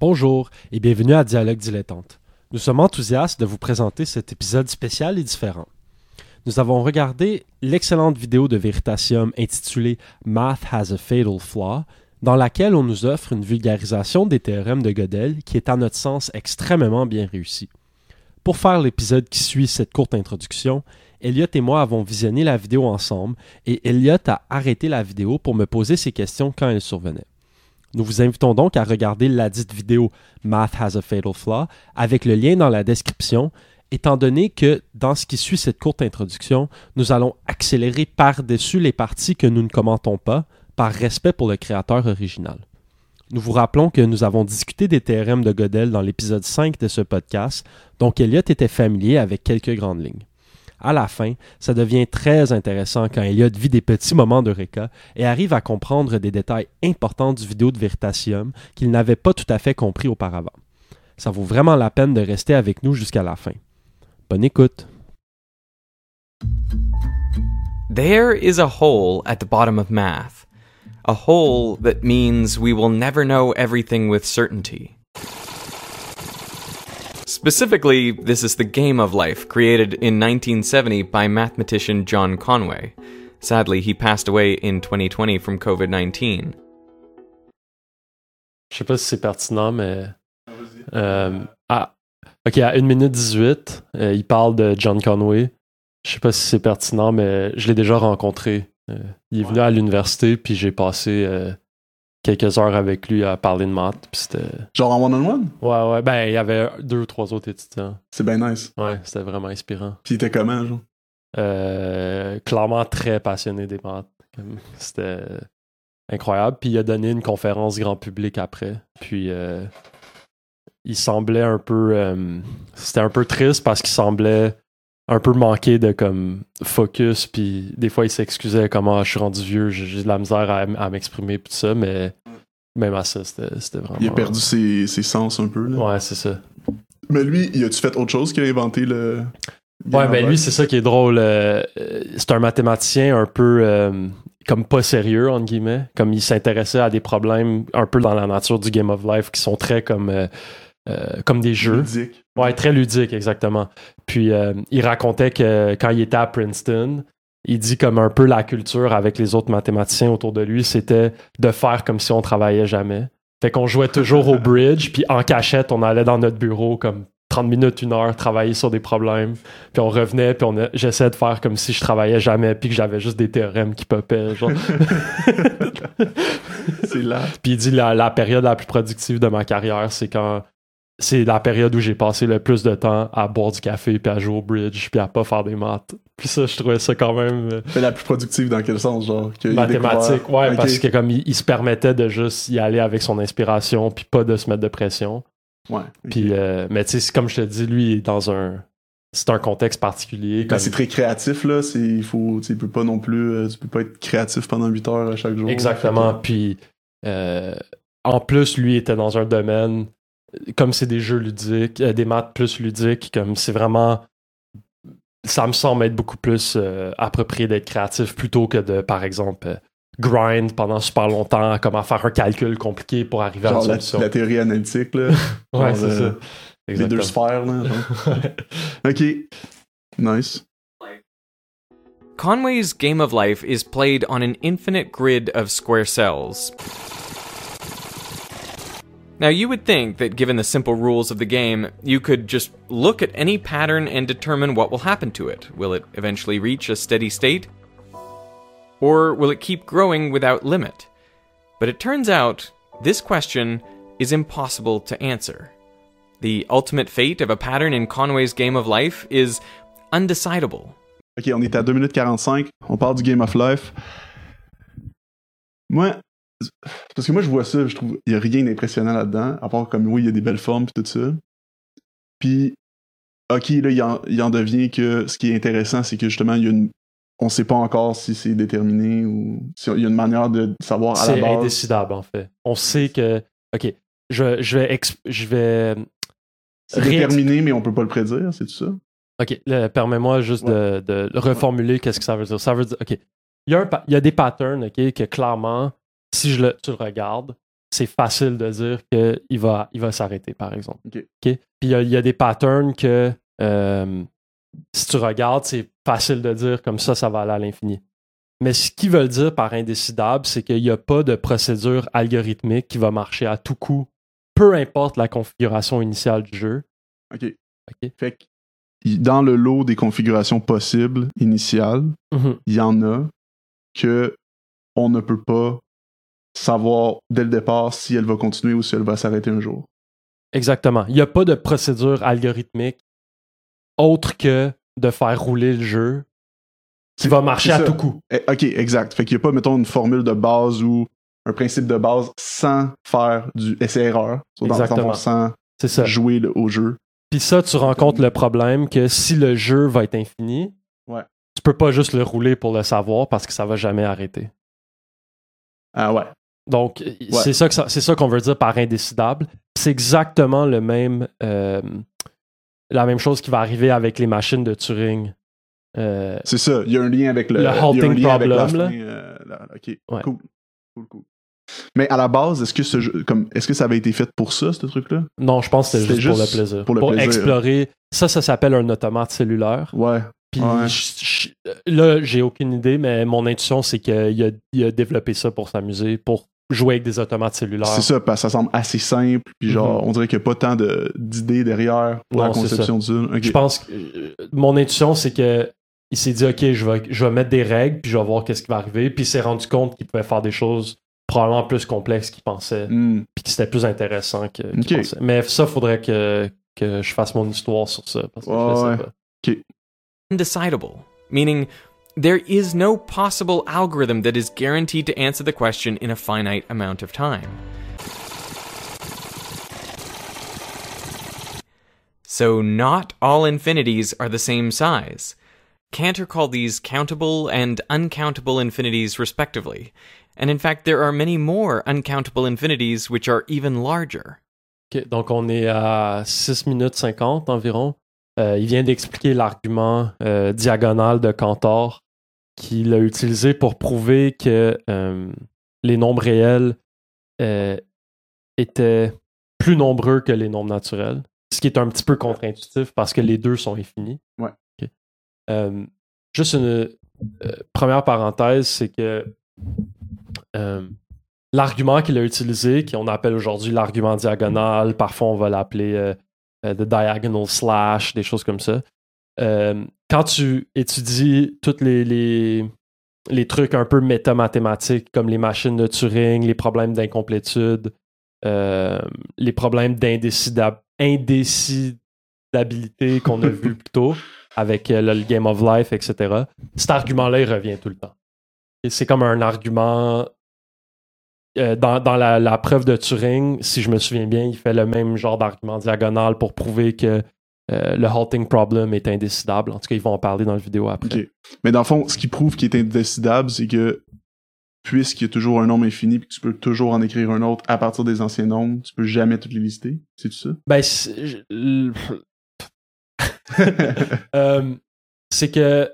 Bonjour et bienvenue à Dialogue Dilettante. Nous sommes enthousiastes de vous présenter cet épisode spécial et différent. Nous avons regardé l'excellente vidéo de Veritasium intitulée Math has a fatal flaw, dans laquelle on nous offre une vulgarisation des théorèmes de Gödel qui est à notre sens extrêmement bien réussie. Pour faire l'épisode qui suit cette courte introduction, Elliot et moi avons visionné la vidéo ensemble et Elliot a arrêté la vidéo pour me poser ses questions quand elle survenait. Nous vous invitons donc à regarder la dite vidéo Math has a fatal flaw avec le lien dans la description, étant donné que dans ce qui suit cette courte introduction, nous allons accélérer par-dessus les parties que nous ne commentons pas, par respect pour le créateur original. Nous vous rappelons que nous avons discuté des théorèmes de Gödel dans l'épisode 5 de ce podcast, donc Elliot était familier avec quelques grandes lignes. À la fin, ça devient très intéressant quand Elliot vit des petits moments d'Eureka et arrive à comprendre des détails importants du vidéo de Veritasium qu'il n'avait pas tout à fait compris auparavant. Ça vaut vraiment la peine de rester avec nous jusqu'à la fin. Bonne écoute. There is a hole at the bottom of math. A hole that means we will never know everything with certainty. Specifically, this is the game of life created in 1970 by mathematician John Conway. Sadly, he passed away in 2020 from COVID 19. Je sais pas si c'est pertinent, mais. Euh, ah, ok, à 1 minute 18, euh, il parle de John Conway. Je sais pas si c'est pertinent, mais je l'ai déjà rencontré. Euh, il est venu à l'université, puis j'ai passé euh, quelques heures avec lui à parler de maths. Puis c'était. Genre en one-on-one? Ouais, ouais. Ben, il y avait deux ou trois autres étudiants. C'est bien nice. Ouais, c'était vraiment inspirant. Puis il était comment, genre? Euh, clairement très passionné des maths. C'était incroyable. Puis il a donné une conférence grand public après. Puis euh, il semblait un peu. euh, C'était un peu triste parce qu'il semblait un peu manquer de comme focus. Puis des fois il s'excusait comment je suis rendu vieux, j'ai de la misère à, m'exprimer puis tout ça. Mais même à ça, c'était vraiment. Il a perdu ses, ses sens un peu, là. Ouais, c'est ça. Mais lui, il a-tu fait autre chose qu'il a inventé le. Game Ouais, ben lui, c'est ça qui est drôle. euh, c'est un mathématicien un peu euh, comme pas sérieux, entre guillemets. Comme il s'intéressait à des problèmes un peu dans la nature du Game of Life qui sont très comme, euh, euh, comme des jeux. Ludique. Ouais, très ludique, exactement. Puis euh, il racontait que quand il était à Princeton, il dit comme un peu la culture avec les autres mathématiciens autour de lui, c'était de faire comme si on travaillait jamais. Fait qu'on jouait toujours au bridge, puis en cachette, on allait dans notre bureau comme 30 minutes, une heure, travailler sur des problèmes. Puis on revenait, puis on a- j'essayais de faire comme si je travaillais jamais, puis que j'avais juste des théorèmes qui popaient. Genre. C'est là. Puis il dit la, la période la plus productive de ma carrière, c'est quand c'est la période où j'ai passé le plus de temps à boire du café puis à jouer au bridge puis à pas faire des maths. Puis ça, je trouvais ça quand même euh, Mais la plus productive dans quel sens, genre? qu'il a mathématique. découvert? Ouais, parce que comme il, il se permettait de juste y aller avec son inspiration puis pas de se mettre de pression. Ouais. Puis euh, mais tu sais, comme je te dis, lui, il est dans un c'est un contexte particulier. Ben, Comme, c'est très créatif, là. Il faut, tu peux pas non plus, euh, tu peux pas être créatif pendant 8 heures à chaque jour. Exactement. Puis euh, en plus, lui était dans un domaine comme c'est des jeux ludiques, euh, des maths plus ludiques, comme c'est vraiment ça me semble être beaucoup plus euh, approprié d'être créatif plutôt que de, par exemple, euh, grind pendant super longtemps, comment faire un calcul compliqué pour arriver à une la, solution. la théorie analytique, là. ouais, c'est euh, ça. Les deux Exactement. sphères, là. ok. Nice. Conway's game of life is played on an infinite grid of square cells. Now, you would think that given the simple rules of the game, you could just look at any pattern and determine what will happen to it. Will it eventually reach a steady state? Or will it keep growing without limit? But it turns out this question is impossible to answer. The ultimate fate of a pattern in Conway's game of life is undecidable. Ok, on est à 2 minutes 45. On parle du Game of Life. Moi, parce que moi, je vois ça, je trouve, il y a rien d'impressionnant là-dedans, à part comme, oui, il y a des belles formes et tout ça. Puis, ok, là, il en, il en devient que ce qui est intéressant, c'est que justement, il y a une. On sait pas encore si c'est déterminé ou s'il y a une manière de savoir à la C'est base. indécidable, en fait. On sait que. OK. Je, je vais. exp- je vais C'est Rien- déterminé, mais on peut pas le prédire, c'est tout ça? OK, permets-moi juste de, de reformuler qu'est-ce que ça veut dire? Ça veut dire, OK, il y a, un pa- il y a des patterns, OK, que clairement, si je le, tu le regardes, c'est facile de dire qu'il va, il va s'arrêter, par exemple. Puis il y, a- il y a des patterns que euh, si tu regardes, c'est facile de dire comme ça, ça va aller à l'infini. Mais ce qu'ils veulent dire par indécidable, c'est qu'il n'y a pas de procédure algorithmique qui va marcher à tout coup, peu importe la configuration initiale du jeu. OK. Fait que dans le lot des configurations possibles initiales, Mhm. il y en a que on ne peut pas savoir dès le départ si elle va continuer ou si elle va s'arrêter un jour. Exactement. Il n'y a pas de procédure algorithmique autre que de faire rouler le jeu qui va marcher à tout coup. Eh, OK, exact. Fait qu'il n'y a pas, mettons, une formule de base ou un principe de base sans faire du essai-erreur. Dans- Exactement. sans C'est ça. jouer le- au jeu. Puis ça, tu rencontres le problème que si le jeu va être infini, Ouais. tu peux pas juste le rouler pour le savoir parce que ça va jamais arrêter. Ah ouais. Donc, c'est ça que ça- c'est ça qu'on veut dire par indécidable. C'est exactement le même, euh, la même chose qui va arriver avec les machines de Turing. Euh, C'est ça. Il y a un lien avec le, Le halting problem, là. fin, euh, la- OK. Ouais. Cool. Cool, cool. Mais à la base, est-ce que ce jeu, comme, est-ce que ça avait été fait pour ça, ce truc-là? non, je pense que c'était juste, pour le plaisir. pour le plaisir. explorer. Ça, ça s'appelle un automate cellulaire. Ouais. Puis Ouais. je- je- là, j'ai aucune idée, mais mon intuition, c'est qu'il a, il a développé ça pour s'amuser, pour jouer avec des automates cellulaires. C'est ça, parce que ça semble assez simple, puis genre, Mhm. on dirait qu'il n'y a pas tant de- d'idées derrière pour Non, la conception du jeu. Ok. Je pense que euh, mon intuition, c'est que il s'est dit, OK, je vais, je vais mettre des règles, puis je vais voir qu'est-ce qui va arriver. Puis il s'est rendu compte qu'il pouvait faire des choses probablement plus complexes qu'il pensait, Hmm. puis que c'était plus intéressant que- pensait. Mais ça, faudrait que, que je fasse mon histoire sur ça, parce que je Ouais, sais ouais. pas. undecidable, meaning there is no possible algorithm that is guaranteed to answer the question in a finite amount of time. So, not all infinities are the same size. Cantor called these countable and uncountable infinities respectively, and in fact, there are many more uncountable infinities which are even larger. OK, donc on est à 6 minutes 50 environ. Euh, il vient d'expliquer l'argument euh, diagonal de Cantor qu'il a utilisé pour prouver que euh, les nombres réels euh, étaient plus nombreux que les nombres naturels. Ce qui est un petit peu contre-intuitif parce que les deux sont infinis. Ouais. Euh, juste une première parenthèse, c'est que l'argument qu'il a utilisé, qu'on appelle aujourd'hui l'argument diagonal, parfois on va l'appeler the diagonal slash, des choses comme ça. Euh, quand tu étudies tous les, les, les trucs un peu métamathématiques, comme les machines de Turing, les problèmes d'incomplétude, euh, les problèmes d'indécidab- indécidabilité qu'on a vu plus tôt avec euh, le Game of Life, etc., cet argument-là, il revient tout le temps. Et c'est comme un argument euh, dans, dans la, la preuve de Turing, si je me souviens bien, il fait le même genre d'argument diagonal pour prouver que euh, le halting problem est indécidable. En tout cas, ils vont en parler dans la vidéo après. Mais dans le fond, ce qui prouve qu'il est indécidable, c'est que puisqu'il y a toujours un nombre infini, puis que tu peux toujours en écrire un autre à partir des anciens nombres, tu peux jamais toutes les lister. C'est tout ça? Ben, c'est euh, c'est que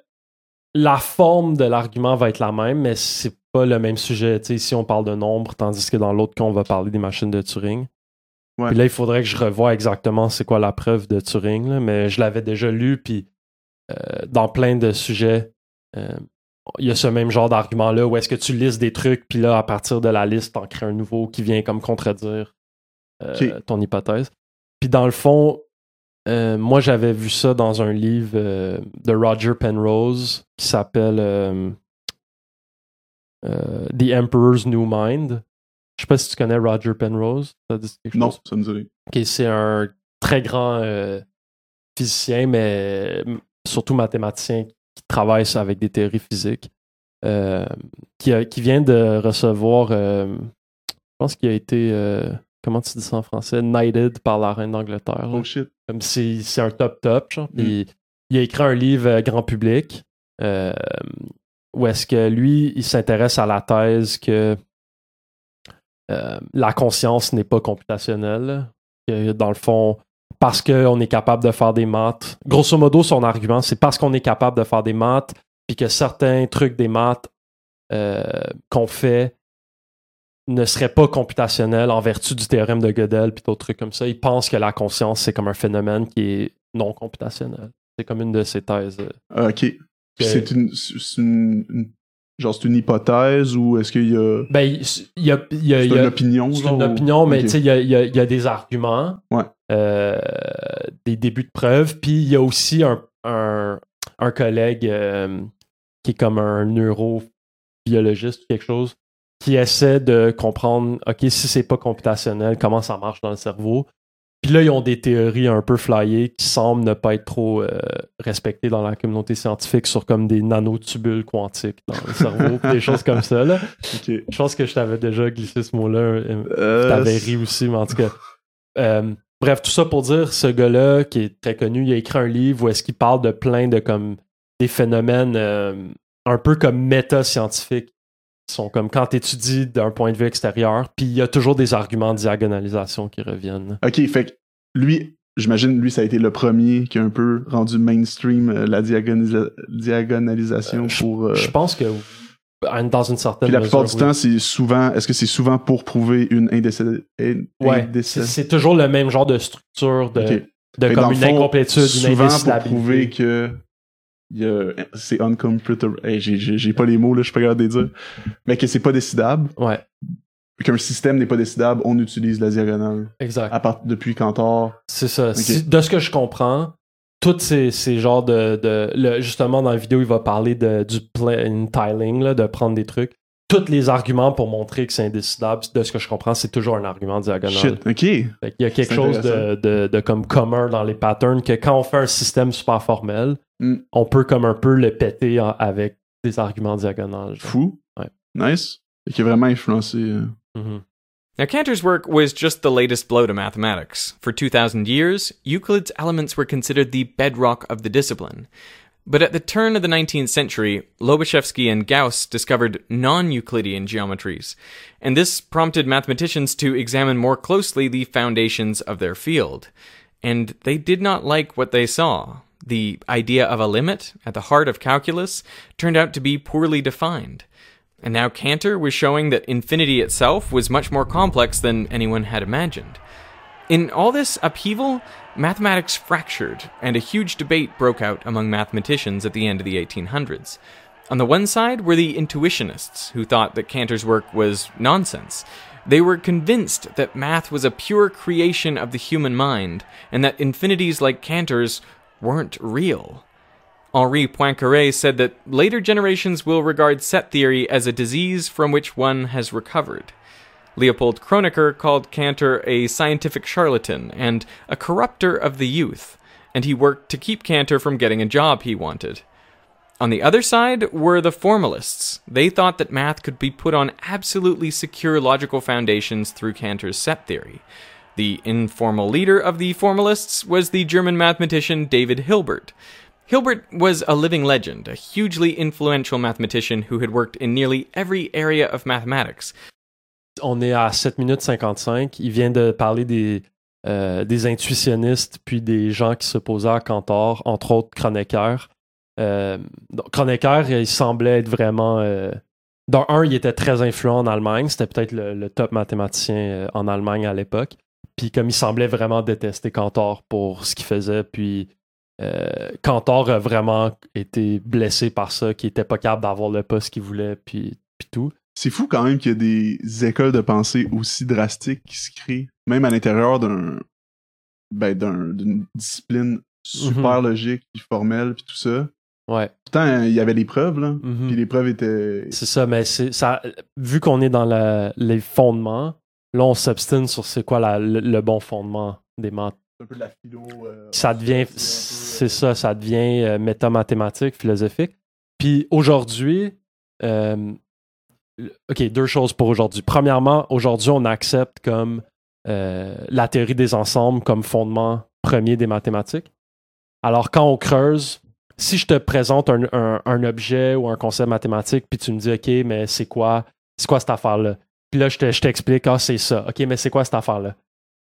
la forme de l'argument va être la même, mais c'est pas le même sujet. Tu sais, ici, on parle de nombre, tandis que dans l'autre cas, on va parler des machines de Turing. Ouais. Puis là, il faudrait que je revoie exactement c'est quoi la preuve de Turing, là, mais je l'avais déjà lu, puis euh, dans plein de sujets, euh, il y a ce même genre d'argument-là où est-ce que tu listes des trucs, puis là, à partir de la liste, t'en crées un nouveau qui vient comme contredire euh, ton hypothèse. Puis dans le fond, moi, j'avais vu ça dans un livre de Roger Penrose qui s'appelle The Emperor's New Mind. Je sais pas si tu connais Roger Penrose. Ça dit quelque non, chose? ça me. Ok, c'est un très grand euh, physicien, mais surtout mathématicien qui travaille ça avec des théories physiques, euh, qui, a- qui vient de recevoir, euh, je pense qu'il a été, comment tu dis ça en français, knighted par la reine d'Angleterre. Oh shit. Comme si c'est un top top. Genre. Puis il a écrit un livre grand public où est-ce que lui, il s'intéresse à la thèse que la conscience n'est pas computationnelle. Que, dans le fond, parce qu'on est capable de faire des maths. Grosso modo, son argument, c'est parce qu'on est capable de faire des maths, puis que certains trucs des maths euh, qu'on fait ne serait pas computationnel en vertu du théorème de Gödel puis d'autres trucs comme ça. Il pense que la conscience, c'est comme un phénomène qui est non computationnel. C'est comme une de ses thèses. euh, Ah, ok. C'est une, c'est une, une- genre c'est une hypothèse ou est-ce qu'il y a, Ben, il il y a, il y a- c'est une opinion? C'est une ou- opinion, mais tu sais, il y a, y a- il y a des arguments, Ouais. euh, des débuts de preuves, puis il y a aussi un, un, un collègue euh, qui est comme un neurobiologiste ou quelque chose, qui essaie de comprendre, OK, si c'est pas computationnel, comment ça marche dans le cerveau. Puis là, ils ont des théories un peu flyées qui semblent ne pas être trop euh, respectées dans la communauté scientifique sur comme des nanotubules quantiques dans le cerveau, des choses comme ça. Là. Je pense que je t'avais déjà glissé ce mot-là. euh, Euh, T'avais ri aussi, mais en tout cas. Euh, bref, tout ça pour dire, ce gars-là, qui est très connu, il a écrit un livre où est-ce qu'il parle de plein de comme des phénomènes un peu comme méta-scientifiques. Sont comme quand tu étudies d'un point de vue extérieur, puis il y a toujours des arguments de diagonalisation qui reviennent. Ok, fait que lui, j'imagine, lui, ça a été le premier qui a un peu rendu mainstream euh, la diagonalisation Euh, pour. euh, Je pense que dans une certaine Puis la plupart du oui. temps, c'est souvent. Est-ce que c'est souvent pour prouver une indécé- in- Ouais, c'est toujours le même genre de structure de, Ok. de comme une fond, incomplétude, une souvent pour prouver que c'est uncomputer. Hey, j'ai, pas les mots là, je suis pas capable de les dire. Mais que c'est pas décidable, Ouais, qu'un système n'est pas décidable, on utilise la diagonale. exact. À part depuis Cantor. C'est ça. Si- de ce que je comprends, tous ces, ces genres de. de le- justement, dans la vidéo, il va parler de, du plain tiling, là, de prendre des trucs. Tous les arguments pour montrer que c'est indécidable, de ce que je comprends, c'est toujours un argument diagonal. Shit, ok. Fait qu'il y a quelque chose de, de, de comme commun dans les patterns que quand on fait un système super formel, Mm. on peut comme un peu le péter en- avec des arguments diagonales. genre. Fou. Ouais. Nice. Fait qu'il a vraiment influencé. euh, Mhm. Now, Cantor's work was just the latest blow to mathematics. For 2,000 years, Euclid's elements were considered the bedrock of the discipline. But at the turn of the 19th century, Lobachevsky and Gauss discovered non Euclidean geometries, and this prompted mathematicians to examine more closely the foundations of their field. And they did not like what they saw. The idea of a limit, at the heart of calculus, turned out to be poorly defined. And now Cantor was showing that infinity itself was much more complex than anyone had imagined. In all this upheaval, mathematics fractured, and a huge debate broke out among mathematicians at the end of the 1800s. On the one side were the intuitionists, who thought that Cantor's work was nonsense. They were convinced that math was a pure creation of the human mind, and that infinities like Cantor's weren't real. Henri Poincaré said that later generations will regard set theory as a disease from which one has recovered. Leopold Kronecker called Cantor a scientific charlatan and a corrupter of the youth, and he worked to keep Cantor from getting a job he wanted. On the other side were the formalists. They thought that math could be put on absolutely secure logical foundations through Cantor's set theory. The informal leader of the formalists was the German mathematician David Hilbert. Hilbert was a living legend, a hugely influential mathematician who had worked in nearly every area of mathematics. On est à 7 minutes 55. Il vient de parler des, euh, des intuitionnistes puis des gens qui s'opposaient à Cantor, entre autres Kronecker. Euh, donc, Kronecker, il semblait être vraiment. Euh, dans un, il était très influent en Allemagne. C'était peut-être le, le top mathématicien euh, en Allemagne à l'époque. Puis comme il semblait vraiment détester Cantor pour ce qu'il faisait, puis euh, Cantor a vraiment été blessé par ça, qu'il était pas capable d'avoir le poste qu'il voulait, puis, puis tout. C'est fou quand même qu'il y a des écoles de pensée aussi drastiques qui se créent, même à l'intérieur d'un ben, d'un- d'une discipline super logique puis formelle puis tout ça. Ouais. Pourtant, il y avait les preuves, là. Mhm. Puis les preuves étaient. C'est ça, mais c'est ça. Vu qu'on est dans la- les fondements, là on s'obstine sur c'est quoi la- le, le bon fondement des maths. un peu de la philo. euh, Ça devient, c'est ça, ça devient euh, métamathématique, philosophique. Puis aujourd'hui, euh, ok, deux choses pour aujourd'hui. Premièrement, aujourd'hui on accepte comme euh, la théorie des ensembles comme fondement premier des mathématiques. Alors quand on creuse, si je te présente un, un- un objet ou un concept mathématique, puis tu me dis, OK, mais c'est quoi, c'est quoi cette affaire-là? Puis là, je te- je t'explique, ah, c'est ça. OK, mais c'est quoi cette affaire-là?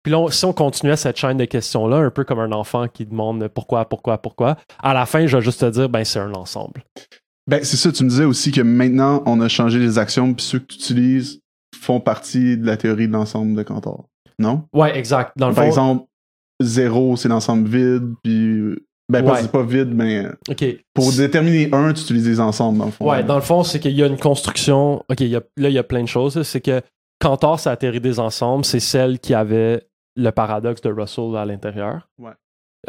Puis là, on- si on continuait cette chaîne de questions-là, un peu comme un enfant qui demande pourquoi, pourquoi, pourquoi, à la fin, je vais juste te dire, ben, c'est un ensemble. Ben, c'est ça, tu me disais aussi que maintenant, on a changé les axiomes, puis ceux que tu utilises font partie de la théorie de l'ensemble de Cantor. Non? Ouais, exact. Dans le Par fond, exemple, zéro, c'est l'ensemble vide, puis. Ben, pas, c'est pas vide, mais OK. pour déterminer un, tu utilises les ensembles, dans le fond. Ouais, dans le fond, c'est qu'il y a une construction. OK, il y a- là, il y a plein de choses. C'est que Cantor, sa théorie des ensembles, c'est celle qui avait le paradoxe de Russell à l'intérieur. Ouais.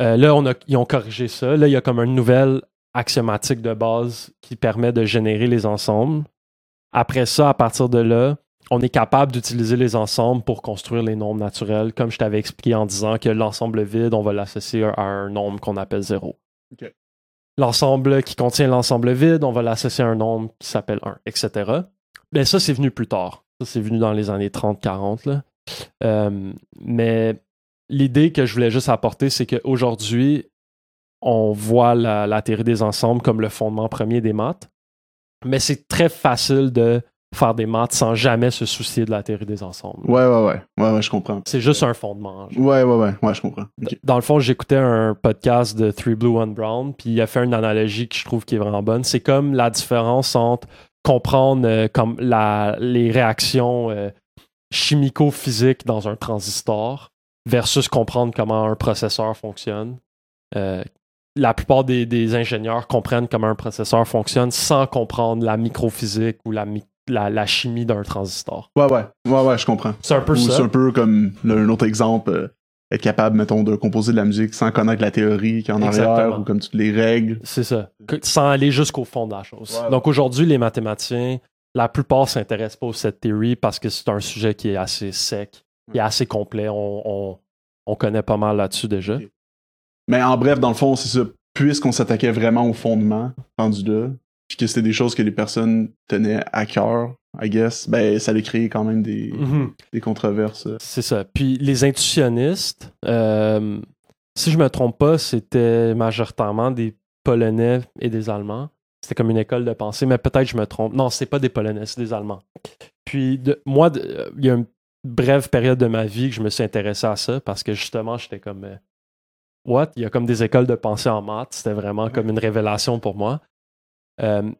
Euh, là, on a, ils ont corrigé ça. Là, il y a comme une nouvelle axiomatique de base qui permet de générer les ensembles. Après ça, à partir de là, on est capable d'utiliser les ensembles pour construire les nombres naturels, comme je t'avais expliqué en disant que l'ensemble vide, on va l'associer à un nombre qu'on appelle zéro. Ok. L'ensemble qui contient l'ensemble vide, on va l'associer à un nombre qui s'appelle 1, etc. Mais ça, c'est venu plus tard. Ça, c'est venu dans les années 30-40. là. Euh, mais l'idée que je voulais juste apporter, c'est qu'aujourd'hui, on voit la, la théorie des ensembles comme le fondement premier des maths. Mais c'est très facile de faire des maths sans jamais se soucier de la théorie des ensembles. Ouais, ouais, ouais. Ouais, ouais, je comprends. C'est juste un fondement. Ouais, ouais, ouais. Ouais, je comprends. Dans le fond, j'écoutais un podcast de Three Blue, One Brown, puis il a fait une analogie que je trouve qui est vraiment bonne. C'est comme la différence entre comprendre euh, comme la, les réactions euh, chimico-physiques dans un transistor versus comprendre comment un processeur fonctionne. Euh, la plupart des, des ingénieurs comprennent comment un processeur fonctionne sans comprendre la microphysique ou la, mi- la, la chimie d'un transistor. Ouais, ouais. Ouais, ouais, je comprends. C'est un peu Ou ça. c'est un peu comme un autre exemple, euh, être capable, mettons, de composer de la musique sans connaître la théorie qui en Exactement. arrière ou comme toutes les règles. C'est ça. Que- sans aller jusqu'au fond de la chose. Donc aujourd'hui, les mathématiciens, la plupart s'intéressent pas aux set theory parce que c'est un sujet qui est assez sec, qui est assez complet. On, on, on connaît pas mal là-dessus déjà. Mais en bref, dans le fond, c'est ça. Puisqu'on s'attaquait vraiment au fondement, rendu là, puis que c'était des choses que les personnes tenaient à cœur, I guess, ben ça allait créer quand même des, Mhm. des controverses. C'est ça. Puis les intuitionnistes, euh, si je me trompe pas, c'était majoritairement des Polonais et des Allemands. C'était comme une école de pensée, mais peut-être je me trompe. Non, c'est pas des Polonais, c'est des Allemands. Puis de- moi, de- euh, il y a une brève période de ma vie que je me suis intéressé à ça parce que justement, j'étais comme euh, What? Il y a comme des écoles de pensée en maths. C'était vraiment comme une révélation pour moi. Euh,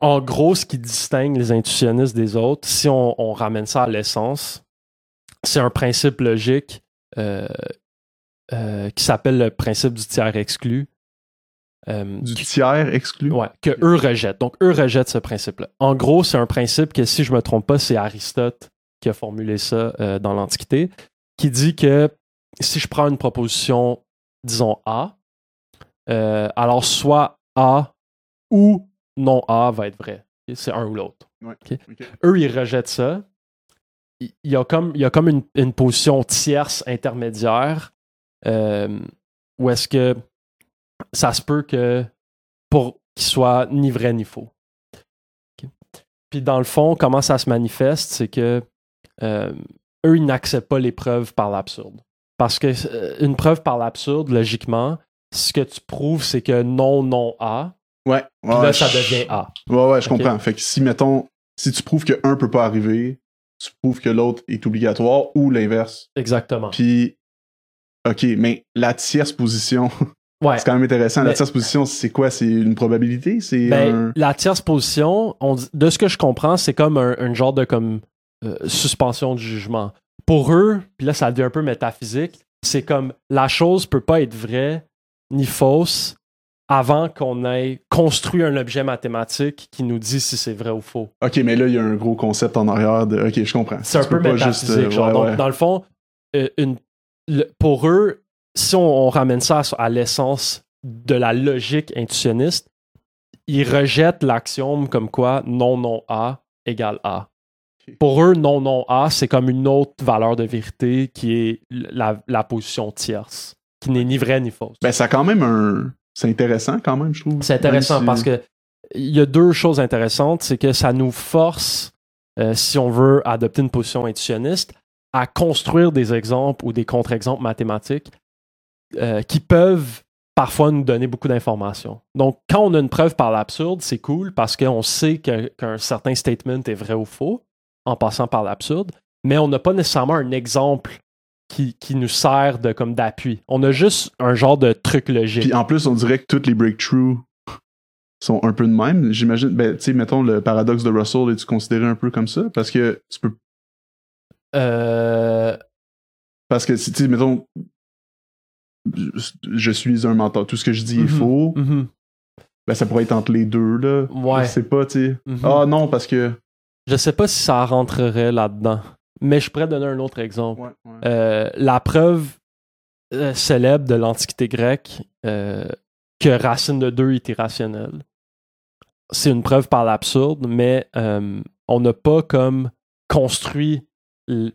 en gros, ce qui distingue les intuitionnistes des autres, si on, on ramène ça à l'essence, c'est un principe logique euh, euh, qui s'appelle le principe du tiers exclu. Euh, Du qui- tiers exclu? Ouais, que eux rejettent. Donc, eux rejettent ce principe-là. En gros, c'est un principe que, si je me trompe pas, c'est Aristote qui a formulé ça dans l'Antiquité, qui dit que si je prends une proposition, disons A, alors soit A ou non A va être vrai. C'est un ou l'autre. Ouais. Eux, ils rejettent ça. Il y a comme, il y a comme une, une position tierce intermédiaire euh, où est-ce que ça se peut que pour qu'il soit ni vrai ni faux. Puis dans le fond, comment ça se manifeste, c'est que euh, eux, ils n'acceptent pas les preuves par l'absurde. Parce que euh, une preuve par l'absurde, logiquement, ce que tu prouves, c'est que non, non, A. Ouais. Puis ouais, là, ça devient A. Ouais, ouais, je comprends. Fait que si, mettons, si tu prouves que un peut pas arriver, tu prouves que l'autre est obligatoire ou l'inverse. Exactement. Puis, ok, mais la tierce position, Ouais. c'est quand même intéressant. La tierce position, c'est quoi? C'est une probabilité? C'est Ben, un... La tierce position, on de ce que je comprends, c'est comme un, un genre de comme euh, suspension de jugement. Pour eux, puis là ça devient un peu métaphysique, c'est comme la chose peut pas être vraie ni fausse avant qu'on ait construit un objet mathématique qui nous dit si c'est vrai ou faux. Ok, mais là, il y a un gros concept en arrière de. Ok, je comprends. C'est un peu métaphysique. juste, euh, genre. ouais, Donc, ouais. dans le fond, euh, une- le- pour eux, si on, on ramène ça à, à l'essence de la logique intuitionniste, ils rejettent l'axiome comme quoi non, non, A égale A. Pour eux, non, non, A, c'est comme une autre valeur de vérité qui est la, la position tierce, qui n'est ni vraie ni fausse. Ben, ça a quand même un. C'est intéressant quand même, je trouve. C'est intéressant si- parce que il y a deux choses intéressantes. C'est que ça nous force, euh, si on veut adopter une position intuitionniste, à construire des exemples ou des contre-exemples mathématiques euh, qui peuvent parfois nous donner beaucoup d'informations. Donc, quand on a une preuve par l'absurde, c'est cool parce qu'on sait qu'un certain statement est vrai ou faux en passant par l'absurde, mais on n'a pas nécessairement un exemple qui, qui nous sert de comme d'appui. On a juste un genre de truc logique. Puis en plus, on dirait que toutes les breakthroughs sont un peu de même. J'imagine, ben, tu sais, mettons, le paradoxe de Russell, est-tu considéré un peu comme ça? Parce que tu peux Euh, Parce que, si tu sais, mettons, je- je suis un mentor, tout ce que je dis est Mhm. faux, mhm, ben ça pourrait être entre les deux, là. Ouais. Je sais pas, tu sais. mhm. Ah non, parce que. Je sais pas si ça rentrerait là-dedans. Mais je pourrais donner un autre exemple. Ouais, ouais. Euh, la preuve euh, célèbre de l'Antiquité grecque euh, que racine de 2 est irrationnelle. C'est une preuve par l'absurde, mais on n'a pas comme construit,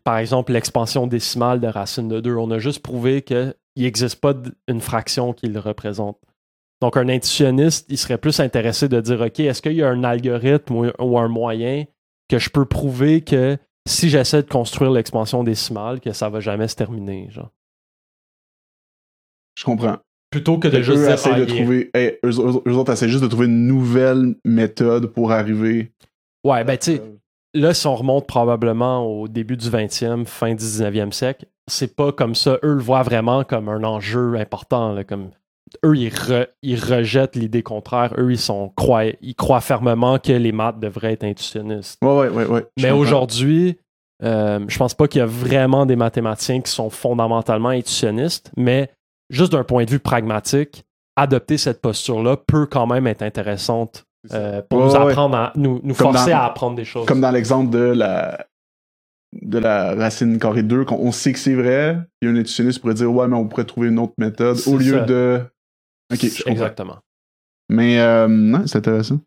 par exemple, l'expansion décimale de racine de 2. On a juste prouvé qu'il n'existe pas une fraction qui le représente. Donc, un intuitionniste, il serait plus intéressé de dire, OK, est-ce qu'il y a un algorithme ou, ou un moyen que je peux prouver que si j'essaie de construire l'expansion décimale, que ça va jamais se terminer, genre. Je comprends. Plutôt que de juste eux dire, ah, de trouver. hey, eux, eux- eux autres essaient juste de trouver une nouvelle méthode pour arriver. Ouais, ben tu sais, là, si on remonte probablement au début du 20e, fin 19e siècle, c'est pas comme ça. Eux le voient vraiment comme un enjeu important. là, comme eux, ils, re- ils rejettent l'idée contraire. Eux, ils sont croient, ils croient fermement que les maths devraient être intuitionnistes. Ouais, ouais, ouais, Mais aujourd'hui, euh, je pense pas qu'il y a vraiment des mathématiciens qui sont fondamentalement intuitionnistes, mais juste d'un point de vue pragmatique, adopter cette posture-là peut quand même être intéressante euh, pour Ouais, nous ouais. apprendre à nous, nous forcer dans- à apprendre des choses. Comme dans l'exemple de la de la racine carrée 2, qu'on on sait que c'est vrai, il y a un intuitionniste qui pourrait dire ouais, mais on pourrait trouver une autre méthode au lieu ça. de. Ok. Exactement. Mais euh, non, c'est intéressant.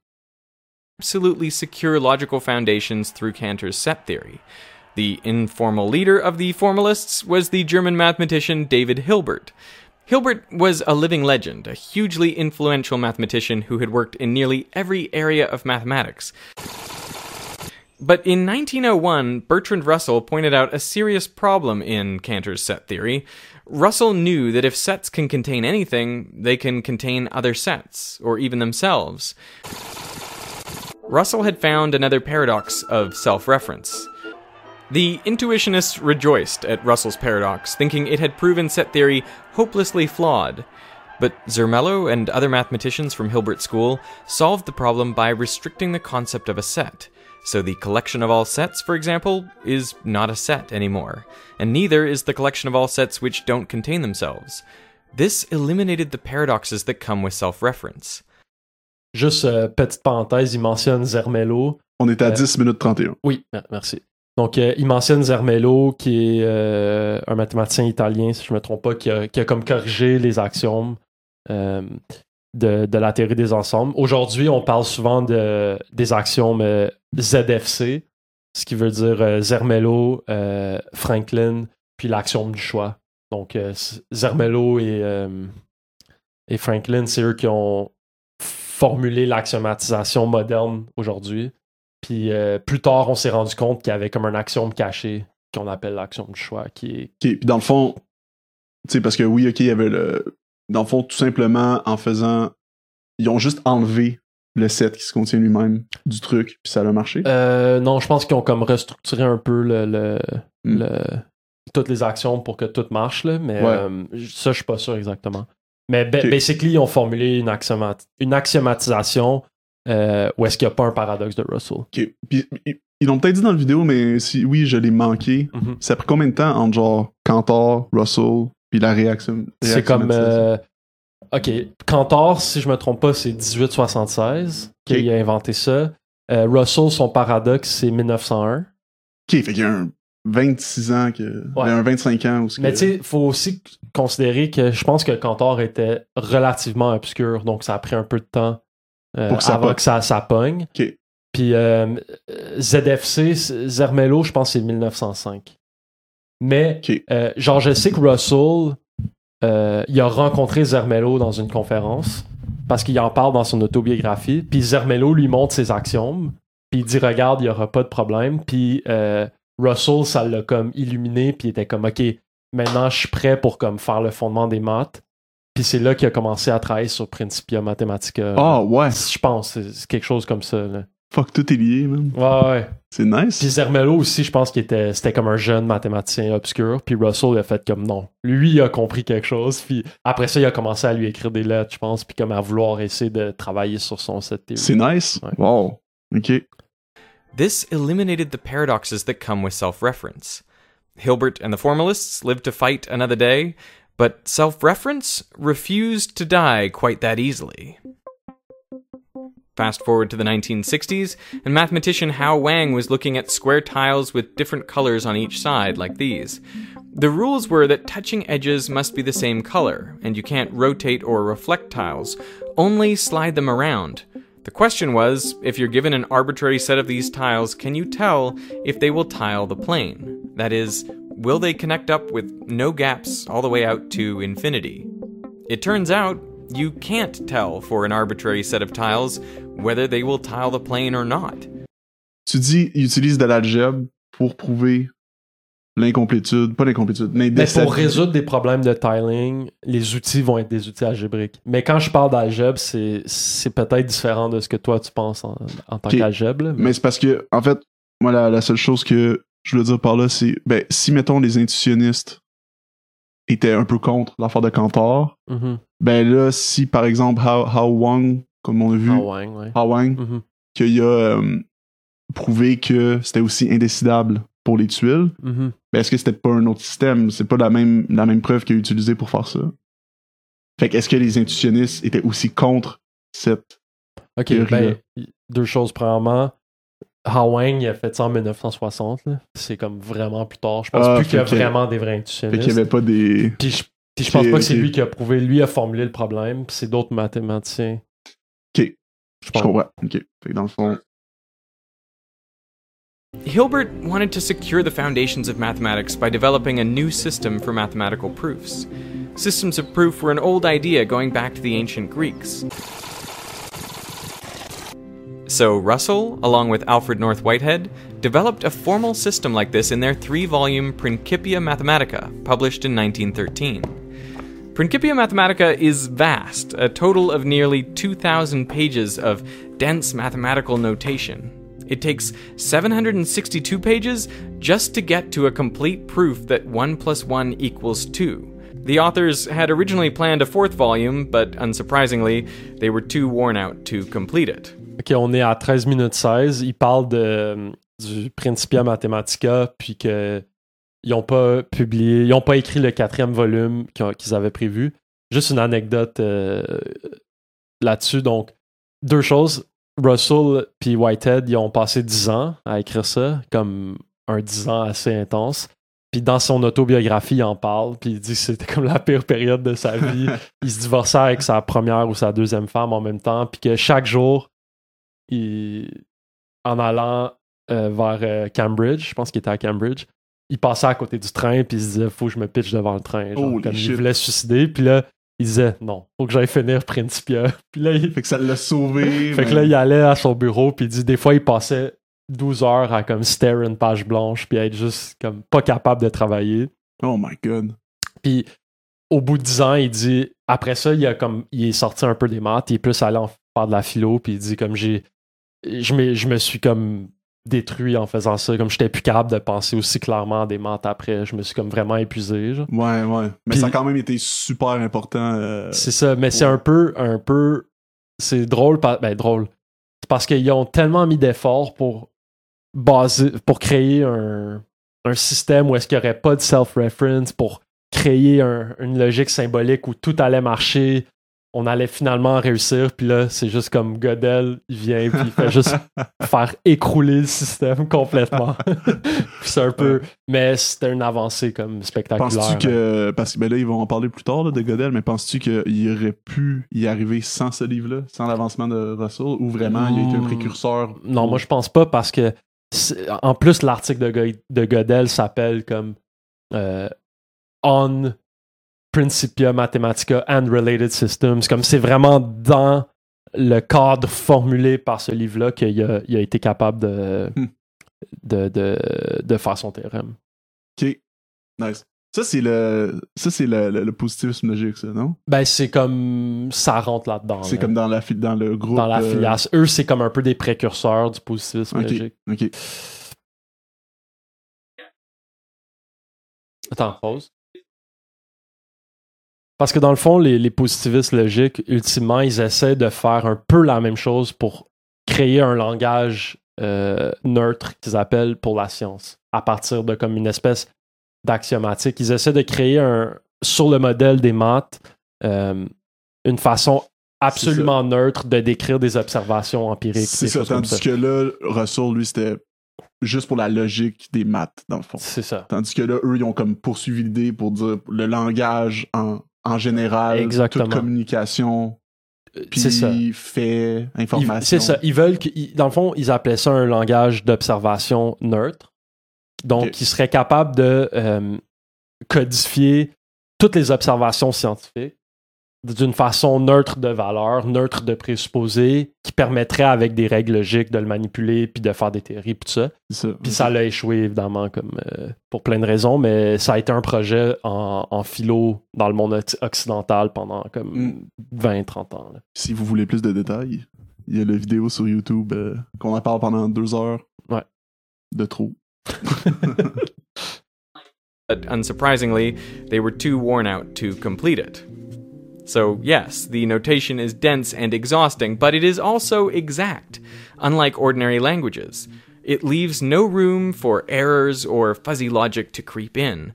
absolutely secure logical foundations through Cantor's set theory. The informal leader of the formalists was the German mathematician David Hilbert. Hilbert was a living legend, a hugely influential mathematician who had worked in nearly every area of mathematics. But in 1901, Bertrand Russell pointed out a serious problem in Cantor's set theory. Russell knew that if sets can contain anything, they can contain other sets, or even themselves. Russell had found another paradox of self reference. The intuitionists rejoiced at Russell's paradox, thinking it had proven set theory hopelessly flawed. But Zermelo and other mathematicians from Hilbert School solved the problem by restricting the concept of a set. So the collection of all sets, for example, is not a set anymore, and neither is the collection of all sets which don't contain themselves. This eliminated the paradoxes that come with self reference. Juste euh, petite parenthèse, il mentionne Zermelo. On est à Euh, 10 minutes 31. Oui, euh, merci. Donc, euh, il mentionne Zermelo, qui est euh, un mathématicien italien, si je ne me trompe pas, qui a, qui a comme corrigé les axiomes euh, de, de la théorie des ensembles. Aujourd'hui, on parle souvent de, des axiomes euh, ZFC, ce qui veut dire euh, Zermelo, euh, Franklin, puis l'axiome du choix. Donc, Zermelo et, Franklin, c'est eux qui ont formulé l'axiomatisation moderne aujourd'hui. Puis plus tard, on s'est rendu compte qu'il y avait comme un axiome caché qu'on appelle l'axiome du choix, qui est puis dans le fond, tu sais, parce que oui, il y avait le. Dans le fond, tout simplement en faisant. Ils ont juste enlevé le set qui se contient lui-même du truc, puis ça a marché. Euh, non, je pense qu'ils ont comme restructuré un peu le, le- Hmm. le- toutes les actions pour que tout marche, là, mais Ouais. euh, ça, je suis pas sûr exactement. Mais ba- basically, ils ont formulé une, axiomat- une axiomatisation euh, où est-ce qu'il n'y a pas un paradoxe de Russell. Ok. Puis ils- ils l'ont peut-être dit dans la vidéo, mais si oui, je l'ai manqué. Mhm. Ça a pris combien de temps entre genre Cantor, Russell, puis la réaction C'est comme. euh, ok, Cantor, si je me trompe pas, c'est 1876 Ok. qu'il a inventé ça. Euh, Russell, son paradoxe, c'est 1901. Ok, fait qu'il y a un 26 ans, que... Ouais. un 25 ans. Où ce Mais que- tu sais, faut aussi considérer que je pense que Cantor était relativement obscur, donc ça a pris un peu de temps euh, Pour que ça avant pogne. que ça, ça pogne. Ok. Puis euh, ZFC, Zermelo, je pense que c'est 1905. Mais, euh, genre, je sais que Russell, euh, il a rencontré Zermelo dans une conférence parce qu'il en parle dans son autobiographie. Puis Zermelo lui montre ses axiomes. Puis il dit, regarde, il n'y aura pas de problème. Puis euh, Russell, ça l'a comme illuminé. Puis il était comme, OK, maintenant je suis prêt pour comme faire le fondement des maths. Puis c'est là qu'il a commencé à travailler sur Principia Mathematica. Ah ouais, Je pense, c'est c'est quelque chose comme ça. Là. Fuck, tout est lié, man. Ouais, ouais. C'est nice. Puis Zermelo aussi, je pense qu'il était, c'était comme un jeune mathématicien obscur. Puis Russell il a fait comme non. Lui, il a compris quelque chose. Puis après ça, il a commencé à lui écrire des lettres, je pense. Puis comme à vouloir essayer de travailler sur son set théorie. C'est nice. Ouais. Wow. Ok. This eliminated the paradoxes that come with self reference. Hilbert and the formalists lived to fight another day, but self reference refused to die quite that easily. Fast forward to the 1960s, and mathematician Hao Wang was looking at square tiles with different colors on each side, like these. The rules were that touching edges must be the same color, and you can't rotate or reflect tiles, only slide them around. The question was if you're given an arbitrary set of these tiles, can you tell if they will tile the plane? That is, will they connect up with no gaps all the way out to infinity? It turns out you can't tell for an arbitrary set of tiles whether they will tile the plane or not. Tu dis, il utilise de l'algèbre pour prouver l'incomplétude, pas l'incomplétude, Mais pour résoudre des problèmes de tiling, les outils vont être des outils algébriques. Mais quand je parle d'algèbre, c'est, c'est peut-être différent de ce que toi tu penses en, en tant qu'algèbre. mais- Mais c'est parce que, en fait, moi, la, la seule chose que je veux dire par là, c'est, ben, si, mettons, les intuitionnistes étaient un peu contre l'affaire de Cantor, Mhm. ben là, si, par exemple, Hao, Hao Wang, comme on a vu, Ah ouais, Mhm. qu'il a euh, prouvé que c'était aussi indécidable pour les tuiles, Mhm. ben est-ce que c'était pas un autre système? C'est pas la même, la même preuve qu'il a utilisée pour faire ça. Fait que est-ce que les intuitionnistes étaient aussi contre cette. Ok, ben, deux choses. Premièrement, Hawang, il a fait ça en 1960. là. C'est comme vraiment plus tard. Je pense Ah, plus qu'il y a fait vraiment des vrais Fait intuitionnistes. qu'il y avait pas des. Puis je, puis je pense pas que c'est lui qui a prouvé. Lui a formulé le problème, puis c'est d'autres mathématiciens. Ok. Je Je pense. comprends. Ok. Fait que dans le fond. Hilbert wanted to secure the foundations of mathematics by developing a new system for mathematical proofs. Systems of proof were an old idea going back to the ancient Greeks. So Russell, along with Alfred North Whitehead, developed a formal system like this in their three volume Principia Mathematica, published in 1913. Principia Mathematica is vast, a total of nearly 2,000 pages of dense mathematical notation. It takes 762 pages just to get to a complete proof that 1 plus 1 equals 2. The authors had originally planned a fourth volume, but unsurprisingly, they were too worn out to complete it. Ok, on est à 13 minutes 16. Il parle de, du Principia Mathematica, puis que ils ont pas publié, ils ont pas écrit le quatrième volume qu'ils avaient prévu. Juste une anecdote euh, là-dessus. Donc, deux choses. Russell puis Whitehead, ils ont passé 10 ans à écrire ça, comme un 10 ans assez intense. Puis dans son autobiographie, il en parle, puis il dit que c'était comme la pire période de sa vie. il se divorçait avec sa première ou sa deuxième femme en même temps, puis que chaque jour, il, en allant euh, vers euh, Cambridge, je pense qu'il était à Cambridge, il passait à côté du train, puis il se disait Faut que je me pitche devant le train. Genre, Holy comme il voulait se suicider, puis là, il disait Non, faut que j'aille finir Principia. Puis là, il, Fait que ça l'a sauvé. fait que là, il allait à son bureau, puis il dit des fois, il passait 12 heures à comme stare une page blanche, puis à être juste comme pas capable de travailler. Oh my god. Puis au bout de 10 ans, il dit après ça, il a comme il est sorti un peu des maths, il est plus allé en faire de la philo, puis il dit comme j'ai je me suis comme détruit en faisant ça, comme j'étais plus capable de penser aussi clairement à des maths après, je me suis comme vraiment épuisé. genre. Ouais, ouais. Mais ça a quand même été super important. euh, C'est ça, mais c'est un peu, un peu, c'est drôle, ben drôle. C'est parce qu'ils ont tellement mis d'efforts pour baser, pour créer un, un système où est-ce qu'il n'y aurait pas de self-reference, pour créer un- une logique symbolique où tout allait marcher, on allait finalement réussir, puis là, c'est juste comme Godel, il vient, puis il fait juste faire écrouler le système complètement. C'est un peu, mais c'était une avancée comme spectaculaire. Penses-tu que. Parce que ben là, ils vont en parler plus tard là, de Godel, mais penses-tu qu'il aurait pu y arriver sans ce livre-là, sans l'avancement de Russell, ou vraiment il a été un Hmm. précurseur Non, moi je pense pas parce que en plus l'article de, Go- de Godel s'appelle comme euh, On Principia Mathematica and Related Systems. Comme c'est vraiment dans le cadre formulé par ce livre-là qu'il a, il a été capable de, Hmm. de, de, de faire son théorème. Ok. Nice. Ça, c'est le. Ça, c'est le, le, le positivisme logique, ça, non? Ben c'est comme ça rentre là-dedans. C'est là, comme dans, la, dans le groupe. dans la euh. Eux, c'est comme un peu des précurseurs du positivisme Ok. logique. Ok. Attends, pause. Parce que dans le fond, les, les positivistes logiques, ultimement, ils essaient de faire un peu la même chose pour créer un langage euh, neutre qu'ils appellent pour la science, à partir de comme une espèce d'axiomatique. Ils essaient de créer un, sur le modèle des maths euh, une façon absolument neutre de décrire des observations empiriques. C'est ça, tandis que là, Russell, lui, c'était juste pour la logique des maths, dans le fond. C'est ça. Tandis que là, eux, ils ont comme poursuivi l'idée pour dire le langage en, en général, Exactement. toute communication, puis C'est ça. fait, Ils- information. C'est ça. Ils veulent que, ils- dans le fond, ils appelaient ça un langage d'observation neutre. Donc, Ok. qui serait capable de euh, codifier toutes les observations scientifiques d'une façon neutre de valeur, neutre de présupposés, qui permettrait avec des règles logiques de le manipuler puis de faire des théories puis tout ça. Puis ça l'a échoué évidemment comme euh, pour plein de raisons, mais ça a été un projet en, en philo dans le monde occ- occidental pendant comme Mm. 20-30 ans. là. Si vous voulez plus de détails, il y a la vidéo sur YouTube euh, qu'on en parle pendant deux heures. Ouais. De trop. But unsurprisingly, they were too worn out to complete it. So, yes, the notation is dense and exhausting, but it is also exact, unlike ordinary languages. It leaves no room for errors or fuzzy logic to creep in.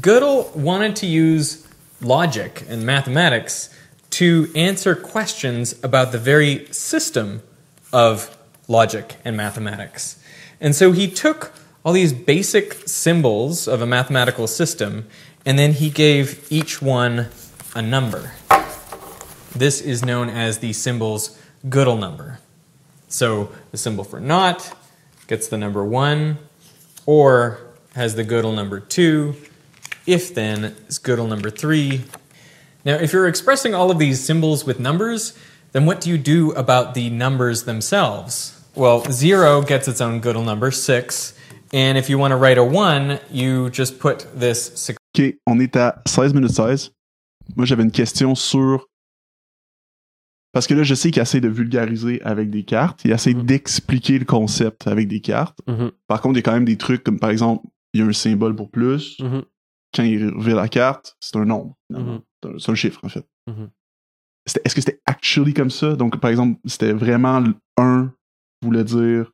Gödel wanted to use logic and mathematics to answer questions about the very system of logic and mathematics. And so he took all these basic symbols of a mathematical system and then he gave each one a number. This is known as the symbol's Gödel number. So the symbol for not gets the number 1 or has the Gödel number 2 if then is Gödel number three. Now, if you're expressing all of these symbols with numbers, then what do you do about the numbers themselves? Well, zero gets its own Gödel number, six. And if you want to write a one, you just put this. OK, on est à 16 minutes 16. Moi, j'avais une question sur. Parce que là, je sais qu'il essaie de vulgariser avec des cartes. Il essaie Mhm. d'expliquer le concept avec des cartes. Mhm. Par contre, il y a quand même des trucs comme par exemple, il y a un symbole pour plus. Mhm. Quand il revient la carte, c'est un nombre. Mhm. C'est un- chiffre, en fait. Mhm. Est-ce que c'était actually comme ça? Donc, par exemple, c'était vraiment le 1 voulait dire.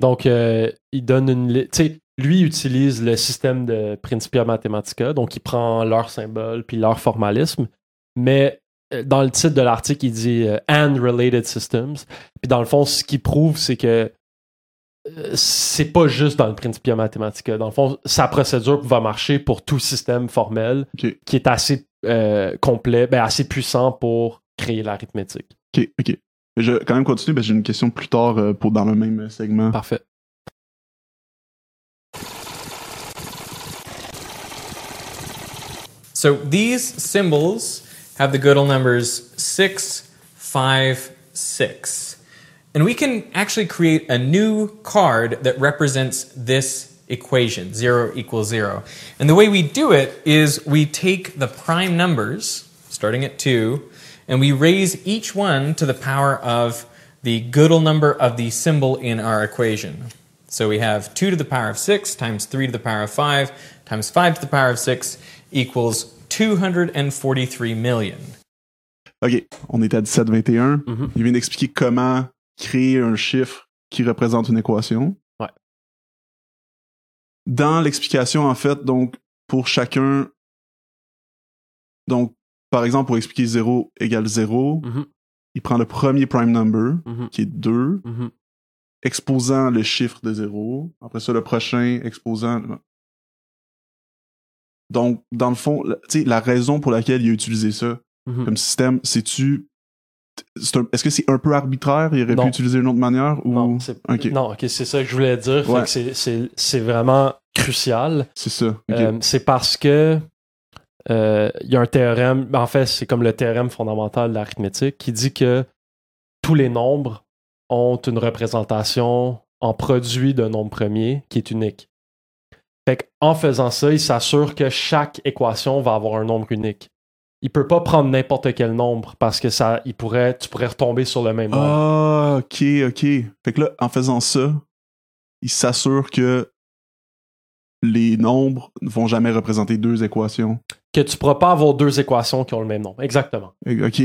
Donc, euh, il donne une. Tu sais, lui utilise le système de Principia Mathematica, donc il prend leur symbole puis leur formalisme, mais euh, dans le titre de l'article, il dit euh, and related systems. Puis dans le fond, ce qu'il prouve, c'est que euh, c'est pas juste dans le Principia Mathematica. Dans le fond, sa procédure va marcher pour tout système formel qui est assez complet, ben, assez puissant pour créer l'arithmétique. OK. OK. Mais je vais quand même continuer parce que j'ai une question plus tard euh, pour dans le même euh, segment. Parfait. So these symbols have the Gödel numbers six, five, six. And we can actually create a new card that represents this equation, zero equals zero. And the way we do it is we take the prime numbers, starting at two, and we raise each one to the power of the Gödel number of the symbol in our equation. So we have 2 to the power of 6 times 3 to the power of 5 times 5 to the power of 6 equals 243 million. OK, on est à 17-21. Mhm. Il vient d'expliquer comment créer un chiffre qui représente une équation. Ouais. Dans l'explication, en fait, donc, pour chacun, donc, par exemple, pour expliquer 0 égale 0, Mhm, il prend le premier prime number, mhm, qui est 2, mhm. exposant le chiffre de 0. Après ça, le prochain exposant... Donc, dans le fond, la- tu sais, la raison pour laquelle il a utilisé ça, comme système, c'est-tu. Est-ce que c'est un peu arbitraire? Il aurait Non. pu utiliser une autre manière? Ou... Non, c'est Ok. non, ok, c'est ça que je voulais dire. Ouais. c'est- vraiment crucial. C'est ça. Euh, c'est parce que il y a un théorème, en fait, c'est comme le théorème fondamental de l'arithmétique qui dit que tous les nombres ont une représentation en produit d'un nombre premier qui est unique. Fait en faisant ça, il s'assure que chaque équation va avoir un nombre unique. Il peut pas prendre n'importe quel nombre parce que ça, il pourrait, tu pourrais retomber sur le même nombre. Ah, ok, ok. Fait que là, en faisant ça, il s'assure que les nombres ne vont jamais représenter deux équations. Que tu pourras pas avoir deux équations qui ont le même nombre. Exactement. Ok.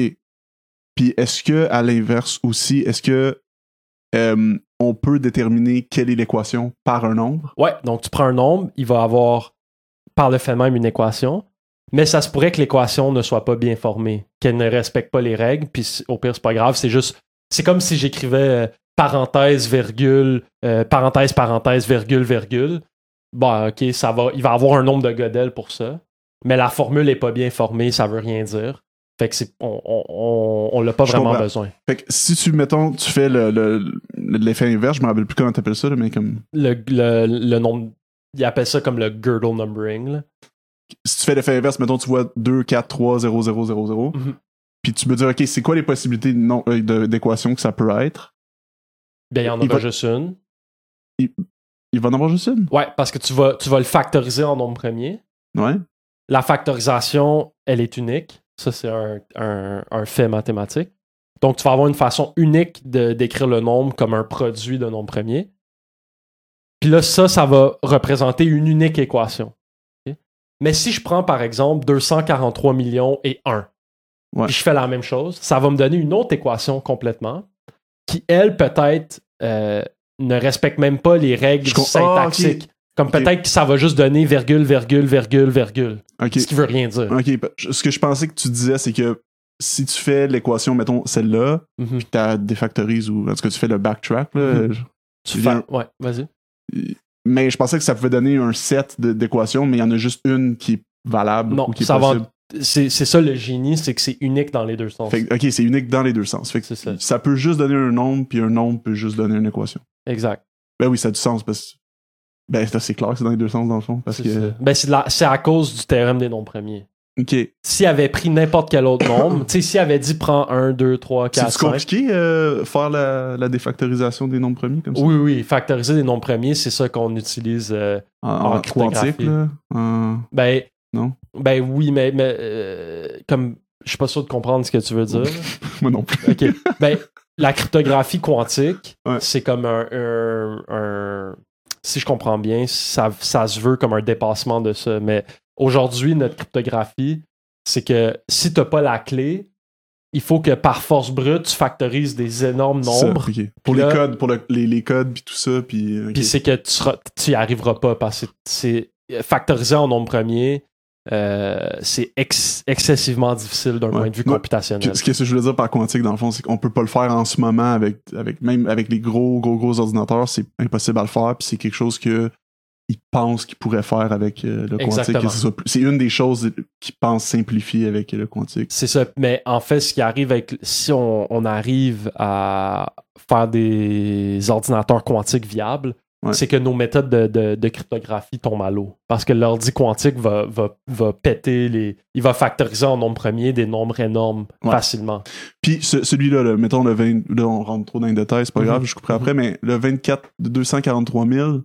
Puis est-ce que, à l'inverse aussi, est-ce que euh, on peut déterminer quelle est l'équation par un nombre? Ouais, donc tu prends un nombre, il va avoir par le fait même une équation, mais ça se pourrait que l'équation ne soit pas bien formée, qu'elle ne respecte pas les règles, puis au pire, c'est pas grave, c'est juste. C'est comme si j'écrivais euh, parenthèse, virgule, euh, parenthèse, parenthèse, virgule, virgule. Bon, ok, ça va, il va avoir un nombre de godel pour ça, mais la formule est pas bien formée, ça veut rien dire. Fait que c'est, on, on, on, l'a pas Je vraiment comprends. besoin. Fait que si tu, mettons, tu fais le, le- l'effet inverse, je me rappelle plus comment t'appelles ça, là, mais comme. Le, le, le nombre, il appelle ça comme le girdle numbering, là. Si tu fais l'effet inverse, mettons, tu vois 2, 4, 3, 0, 0, 0, 0. Mhm. Puis tu me dis, OK, c'est quoi les possibilités de non- euh, de- d'équation que ça peut être? Ben, il y en Il aura juste une. Il va en avoir juste une? Ouais, parce que tu vas, tu vas le factoriser en nombre premier. Ouais. La factorisation, elle est unique. Ça, c'est un, un- un fait mathématique. Donc, tu vas avoir une façon unique de d'écrire le nombre comme un produit de nombre premier. Puis là, ça, ça va représenter une unique équation. Mais si je prends, par exemple, 243 millions et 1, Ouais. puis je fais la même chose, ça va me donner une autre équation complètement qui, elle, peut-être, euh, ne respecte même pas les règles Ah, syntaxiques. Comme peut-être que ça va juste donner virgule, virgule, virgule, virgule. Ce qui veut rien dire. OK. Ce que je pensais que tu disais, c'est que si tu fais l'équation, mettons, celle-là, Mhm. puis tu défactorises ou en tout cas tu fais le backtrack, là, Mhm. Tu fais... Ouais, vas-y. mais je pensais que ça pouvait donner un set d'équations, mais il y en a juste une qui est valable Non, ou qui est ça va. possible. C'est c'est ça le génie, c'est que c'est unique dans les deux sens. Fait que, OK, c'est unique dans les deux sens. Fait que C'est ça. ça peut juste donner un nombre, puis un nombre peut juste donner une équation. Exact. Ben oui, ça a du sens parce que. Ben, c'est clair que c'est dans les deux sens, dans le fond. Parce C'est que. Ben, c'est la- c'est à cause du théorème des nombres premiers. OK. S'il avait pris n'importe quel autre nombre, tu sais, s'il avait dit prends 1, 2, 3, 4, C'est 5. compliqué euh, faire la, la défactorisation des nombres premiers comme ça? Oui, oui, factoriser des nombres premiers, c'est ça qu'on utilise. euh, En, en en quantique, cryptographie. là? En- ben, Non? Ben oui, mais, mais euh, comme je suis pas sûr de comprendre ce que tu veux dire. Moi non plus. OK. Ben, la cryptographie quantique, Ouais. c'est comme un, un- un- Si je comprends bien, ça, ça se veut comme un dépassement de ça. Mais aujourd'hui, notre cryptographie, c'est que si tu pas la clé, il faut que par force brute, tu factorises des énormes ça, nombres. Pour les là- codes, pour le- les, les codes, puis tout ça, puis. Puis c'est que tu seras- tu y arriveras pas parce que c'est factorisé en nombre premier. Euh, c'est ex- excessivement difficile d'un Ouais. point de vue computationnel. Que- Ce que je voulais dire par quantique, dans le fond, c'est qu'on peut pas le faire en ce moment avec, avec même avec les gros, gros, gros ordinateurs, c'est impossible à le faire, puis c'est quelque chose que ils pensent qu'ils pourraient faire avec euh, le quantique. C'est une des choses qu'ils pensent simplifier avec le quantique. C'est ça. Mais en fait, ce qui arrive avec. Si on, on arrive à faire des ordinateurs quantiques viables, Ouais. c'est que nos méthodes de, de- de cryptographie tombent à l'eau. Parce que l'ordi quantique va, va, va péter les. Il va factoriser en nombre premier des nombres énormes Ouais. facilement. Puis ce- celui-là, là, mettons le 20, là on rentre trop dans les détails, c'est pas Mhm. grave, je couperai après, mais le 24 de 243 000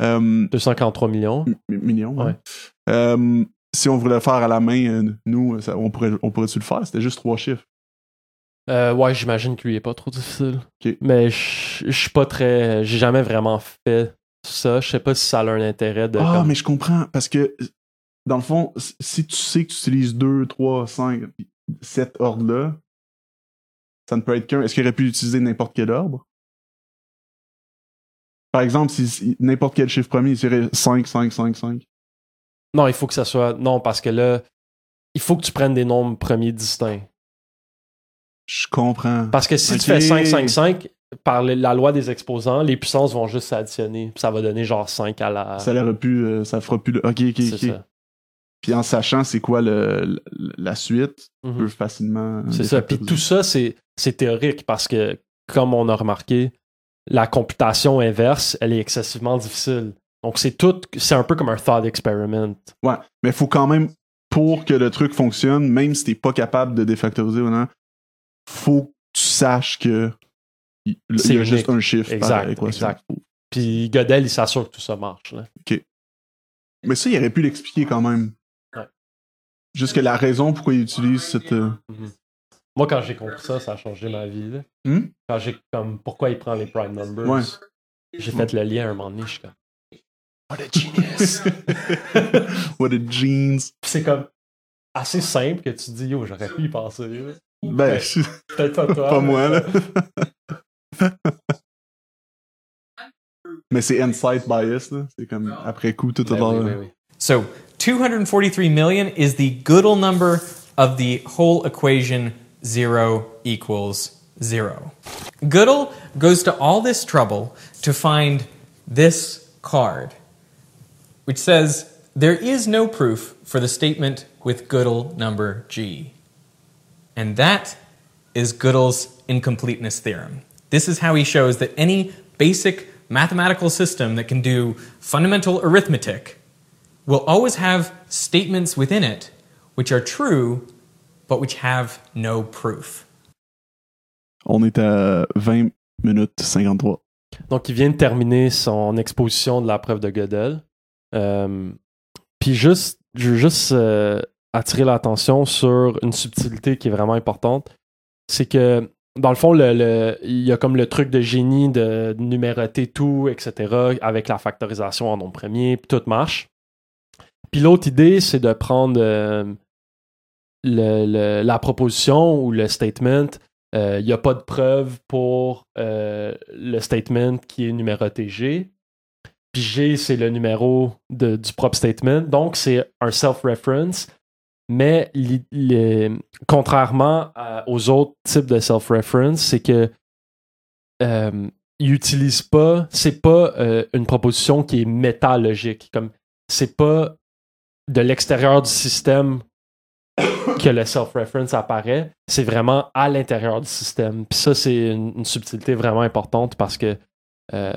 euh, 243 millions. m- millions, ouais. Ouais. Euh, si on voulait le faire à la main, euh, nous, ça- on pourrait, on pourrait-tu le faire? C'était juste trois chiffres. Euh, ouais, j'imagine que lui est pas trop difficile. Mais je suis pas très. J'ai jamais vraiment fait ça. Je sais pas si ça a un intérêt de. Ah, comme- mais je comprends, parce que, dans le fond, si tu sais que tu utilises 2, 3, 5, 7 ordres-là, ça ne peut être qu'un. Est-ce qu'il aurait pu utiliser n'importe quel ordre? Par exemple, si, si n'importe quel chiffre premier, il serait 5, 5, 5, 5. Non, il faut que ça soit. Non, parce que là, il faut que tu prennes des nombres premiers distincts. Je comprends. Parce que si tu fais 5, 5, 5, par la loi des exposants, les puissances vont juste s'additionner. Puis Ça va donner genre 5 à la. Ça l'aurait pu, euh, ça fera plus le. Ok, ok, C'est ok. ça. Puis en sachant c'est quoi le, le- la suite, tu Mhm. peux facilement. euh, C'est ça. Puis tout ça, c'est c'est théorique parce que, comme on a remarqué, la computation inverse, elle est excessivement difficile. Donc, c'est tout. C'est un peu comme un thought experiment. Ouais, mais il faut quand même, pour que le truc fonctionne, même si t'es pas capable de défactoriser ou non, faut que tu saches que il y a unique. juste un chiffre par Exact, équation. exact. Puis Godel, il s'assure que tout ça marche. là. Mais ça, il aurait pu l'expliquer quand même. Ouais. Juste que la raison pourquoi il utilise cette. euh, Moi, quand j'ai compris ça, ça a changé ma vie. là. Hmm? Quand j'ai comme pourquoi il prend les prime numbers, Ouais. j'ai fait le lien à un moment donné. Je suis comme What a genius! What a jeans. Puis c'est comme assez simple que tu dis yo, j'aurais pu y penser. Là. Ben, Ouais. Peut-être pas toi. pas mais- moi, là. Mais c'est insight bias, là. C'est comme après coup, tout à l'heure. oui, oui. So 243 million is the Gödel number of the whole equation 0 equals 0. Gödel goes to all this trouble to find this card, which says there is no proof for the statement with Gödel number G. And that is Gödel's incompleteness theorem. This is how he shows that any basic mathematical system that can do fundamental arithmetic will always have statements within it which are true but which have no proof. On est à 20 minutes 53. Donc, il vient de terminer son exposition de la preuve de Gödel. Euh, Puis juste, je veux juste euh, attirer l'attention sur une subtilité qui est vraiment importante. C'est que, dans le fond, il y a comme le truc de génie de numéroter tout, etc., avec la factorisation en nombre premier, puis tout marche. Puis l'autre idée, c'est de prendre euh, la proposition ou le statement il n'y a pas de preuve pour euh, le statement qui est numéroté G. Puis G, c'est le numéro du propre statement. Donc, c'est un self-reference. Mais contrairement aux autres types de self-reference, c'est que euh, il utilise pas, c'est pas euh, une proposition qui est métalogique. Comme c'est pas de l'extérieur du système que le self-reference apparaît, c'est vraiment à l'intérieur du système. Puis ça, c'est une, subtilité vraiment importante parce que euh,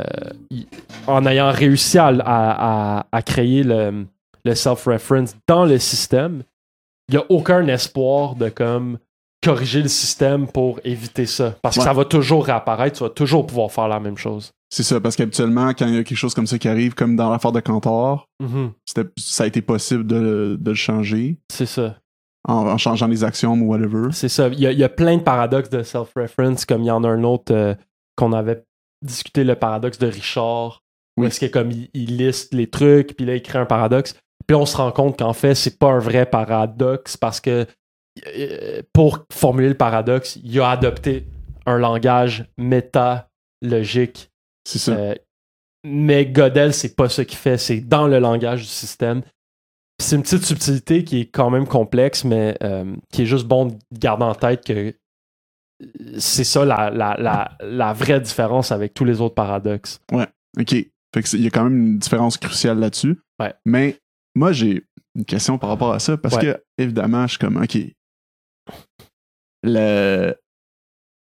en ayant réussi à, créer le self-reference dans le système, il n'y a aucun espoir de comme corriger le système pour éviter ça. Parce que Ouais. ça va toujours réapparaître, tu vas toujours pouvoir faire la même chose. C'est ça, parce qu'habituellement, quand il y a quelque chose comme ça qui arrive, comme dans l'affaire de Cantor, Mhm. c'était- ça a été possible de, de le changer C'est ça. en, en changeant les axiomes ou whatever. C'est ça. Il y, a, il y a plein de paradoxes de self-reference, comme il y en a un autre euh, qu'on avait discuté, le paradoxe de Richard, où Oui. est-ce que comme il, il liste les trucs, puis là, il crée un paradoxe. Puis on se rend compte qu'en fait, c'est pas un vrai paradoxe parce que euh, pour formuler le paradoxe, il a adopté un langage méta-logique. C'est ça. Euh, mais Godel, c'est pas ce qu'il fait, c'est dans le langage du système. C'est une petite subtilité qui est quand même complexe, mais euh, qui est juste bon de garder en tête que c'est ça la, la, la, la vraie différence avec tous les autres paradoxes. OK. Fait que il y a quand même une différence cruciale là-dessus. Ouais. Mais moi, j'ai une question par rapport à ça parce Ouais. que, évidemment, je suis comme, OK. Le...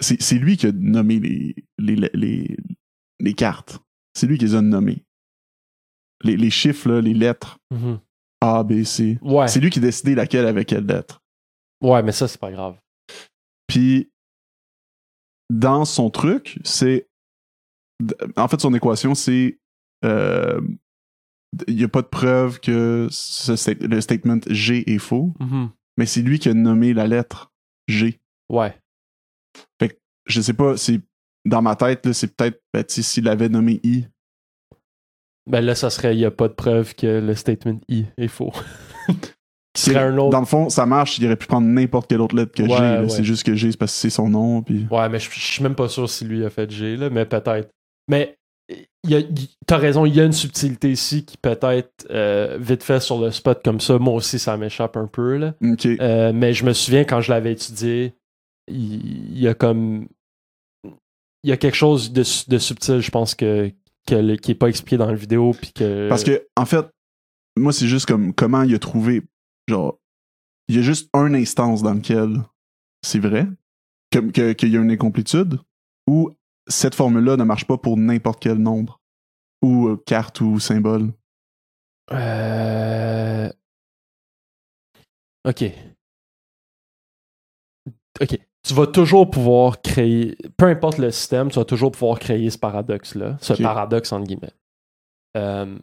C'est c'est lui qui a nommé les, les, les, les cartes. C'est lui qui les a nommées. Les, les chiffres, là, les lettres A, B, C. Ouais. C'est lui qui a décidé laquelle avec quelle lettre. ouais, mais ça, c'est pas grave. Puis, dans son truc, c'est. En fait, son équation, c'est. euh, Il n'y a pas de preuve que ce sta- le statement G est faux, Mhm. mais c'est lui qui a nommé la lettre G. Ouais. Je sais pas, c'est. Dans ma tête, là, c'est peut-être. Ben, s'il avait nommé I. Ben là, ça serait, il n'y a pas de preuve que le statement I est faux. Serait un autre. Dans le fond, ça marche, il aurait pu prendre n'importe quelle autre lettre que Ouais, G. ouais. C'est juste que G, c'est parce que c'est son nom. Puis... Ouais, mais je suis même pas sûr si lui a fait G, là, mais peut-être. Mais t'as raison, il y a une subtilité ici qui peut-être euh, vite fait sur le spot comme ça. Moi aussi, ça m'échappe un peu. Là. Euh, mais je me souviens quand je l'avais étudié, il, il y a comme. Il y a quelque chose de, de subtil, je pense, que, que le- qui est pas expliqué dans la vidéo. Puis que, Parce que, en fait, moi, c'est juste comme comment il a trouvé. Genre, il y a juste une instance dans lequel c'est vrai, que- que- qu'il y a une incomplétude, ou cette formule-là ne marche pas pour n'importe quel nombre, ou euh, carte ou symbole. Euh... Ok. Ok. Tu vas toujours pouvoir créer, peu importe le système, tu vas toujours pouvoir créer ce paradoxe-là, ce paradoxe entre guillemets. Euh,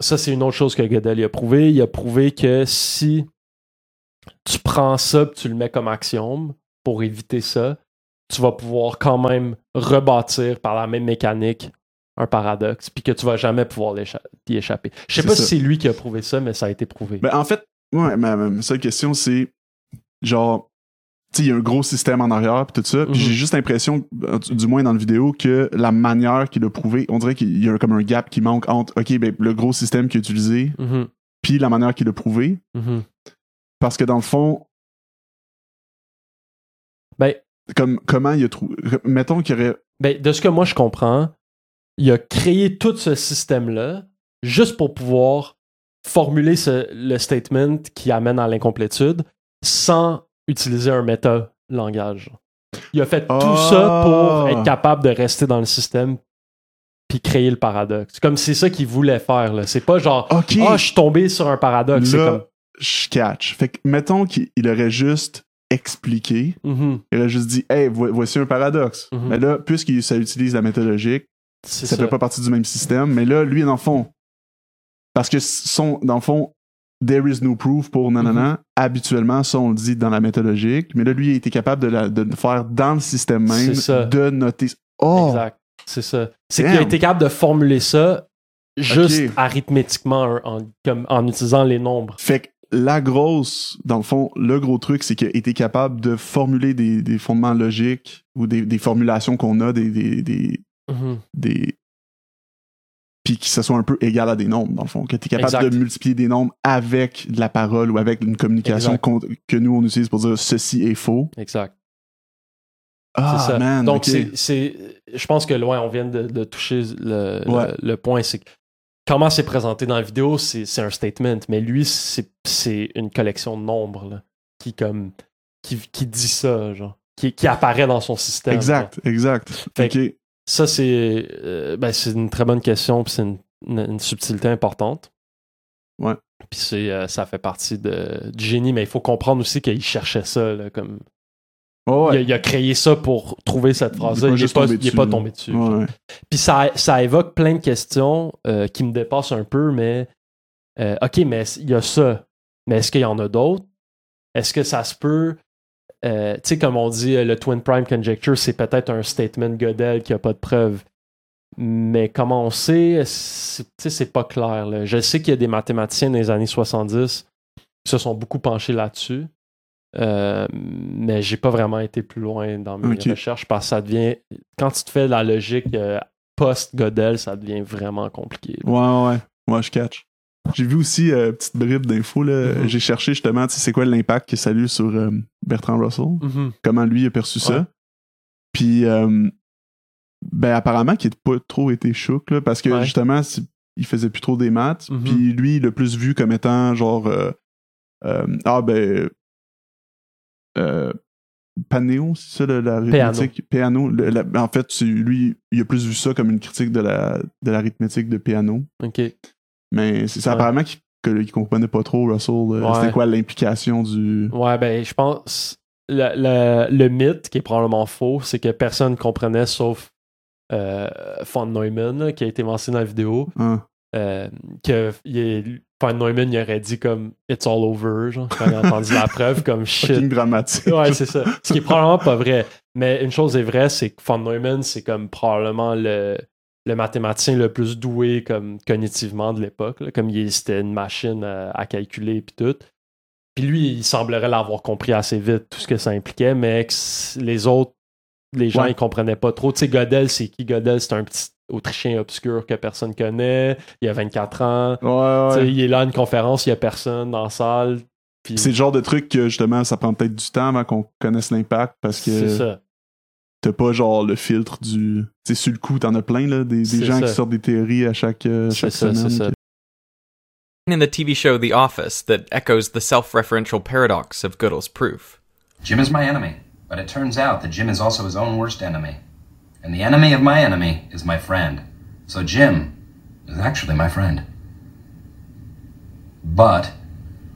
ça, c'est une autre chose que Gödel a prouvé. Il a prouvé que si tu prends ça et tu le mets comme axiome pour éviter ça, tu vas pouvoir quand même rebâtir par la même mécanique un paradoxe, puis que tu vas jamais pouvoir y échapper. Je sais pas ça. si c'est lui qui a prouvé ça, mais ça a été prouvé. Ben, en fait, ouais, ma, ma seule question, c'est genre, tu sais, il y a un gros système en arrière puis tout ça. Puis Mhm. j'ai juste l'impression, du moins dans la vidéo, que la manière qu'il a prouvé, on dirait qu'il y a comme un gap qui manque entre, ok, ben, le gros système qu'il a utilisé, Mhm, puis la manière qu'il a prouvé. mhm. Parce que dans le fond, Ben, comme, comment il a trouvé, mettons qu'il y aurait, ben, de ce que moi je comprends, il a créé tout ce système-là juste pour pouvoir formuler ce- le statement qui amène à l'incomplétude sans utiliser un méta-langage. Il a fait tout Ah! ça pour être capable de rester dans le système puis créer le paradoxe. Comme c'est ça qu'il voulait faire. là. C'est pas genre Ah, je suis tombé sur un paradoxe. C'est Là- comme je catch. Fait que, mettons qu'il il aurait juste expliqué, Mhm, il aurait juste dit, hey, vo- voici un paradoxe. Mhm. Mais là, puisque ça utilise la méthodologique, ça ça. fait pas partie du même système. Mais là, lui, dans le fond, parce que son, dans le fond, there is no proof pour nanana, Mhm. habituellement, ça, on le dit dans la méthodologique. Mais là, lui, il était capable de, la- de faire dans le système même, ça. de noter. Oh! Exact. C'est ça. C'est qu'il a été capable de formuler ça juste arithmétiquement en, en utilisant les nombres. Fait que la grosse, dans le fond, le gros truc, c'est qu'il a été capable de formuler des, des fondements logiques ou des, des formulations qu'on a, des, des, des, Mhm. des- puis que ce soit un peu égal à des nombres, dans le fond. Que tu es capable Exact. de multiplier des nombres avec de la parole ou avec une communication qu'on- que nous, on utilise pour dire ceci est faux. Exact. Ah, c'est ça. man, Donc, ok. c'est, c'est, je pense que loin, on vient de, de toucher le, Ouais. le, le point. C'est que comment c'est présenté dans la vidéo, c'est, un statement, mais lui, c'est, une collection de nombres là, qui, comme, qui, qui dit ça, genre, qui, qui apparaît dans son système. Exact, exact. Fait. Ça, c'est, euh, ben, c'est une très bonne question, puis c'est une, une- une subtilité importante. Ouais. Puis c'est, euh, ça fait partie de, du génie, mais il faut comprendre aussi qu'il cherchait ça, là, comme Oh, il, a, ouais. il a créé ça pour trouver cette phrase-là. Il n'est pas, pas dessus, tombé dessus. Ouais. Puis ça, ça évoque plein de questions euh, qui me dépassent un peu, mais euh, OK, mais il y a ça. Mais est-ce qu'il y en a d'autres? Est-ce que ça se peut? euh, tu sais, comme on dit, le Twin Prime Conjecture, c'est peut-être un statement Godel qui a pas de preuve. Mais comment on sait? C'est- Tu sais, c'est pas clair. là. Je sais qu'il y a des mathématiciens dans les années 70 qui se sont beaucoup penchés là-dessus. Euh, mais j'ai pas vraiment été plus loin dans mes recherches parce que ça devient. Quand tu te fais la logique euh, post-Godel, ça devient vraiment compliqué. là. Ouais, ouais. Ouais, je catch. J'ai vu aussi, euh, petite bribe d'infos, là. Mhm. J'ai cherché justement, c'est quoi l'impact que ça a eu sur euh, Bertrand Russell? Mhm. Comment lui a perçu Ouais. ça. Puis, ben, apparemment qu'il n'a pas trop été chouk, là, parce que Ouais. justement, il faisait plus trop des maths. Mhm. Puis lui, le plus vu comme étant genre, euh, ah ben, euh, Panéo, c'est ça, la la- en fait, lui, il a plus vu ça comme une critique de la de l'arithmétique de piano. OK. Mais c'est ça, Ouais. apparemment qu'il comprenait pas trop, Russell. euh, Ouais. C'était quoi l'implication du. Ouais, ben, je pense. Le, le- le mythe, qui est probablement faux, c'est que personne ne comprenait sauf euh, von Neumann, là, qui a été mentionné dans la vidéo. Hein. Euh, que il est- von Neumann il aurait dit comme It's all over, genre, quand il a entendu la preuve, comme shit. dramatique. Ouais, c'est ça. Ce qui est probablement pas vrai. Mais une chose est vraie, c'est que von Neumann, c'est comme probablement le, le mathématicien le plus doué comme cognitivement de l'époque. Comme il, c'était une machine à, à calculer et tout. Puis lui, il semblerait l'avoir compris assez vite, tout ce que ça impliquait, mais les autres, les gens, Ouais. ils comprenaient pas trop. Tu sais, Godel, c'est qui? Godel? C'est un petit Autrichien obscur que personne connaît. Il a 24 ans. Ouais, Tu sais, ouais. Il est là à une conférence, il y a personne dans la salle. C'est le genre de truc que justement, ça prend peut-être du temps avant qu'on connaisse l'impact parce c'est que ça. t'as pas genre le filtre du. Tu sais, sur le coup, t'en as plein, là, des, gens ça. qui sortent des théories à chaque, euh, C'est chaque ça, semaine. c'est ça. In the TV show The Office that echoes the self referential paradox of Gödel's proof. Jim is my enemy, but it turns out that Jim is also his own worst enemy. And the enemy of my enemy is my friend. So Jim is actually my friend. But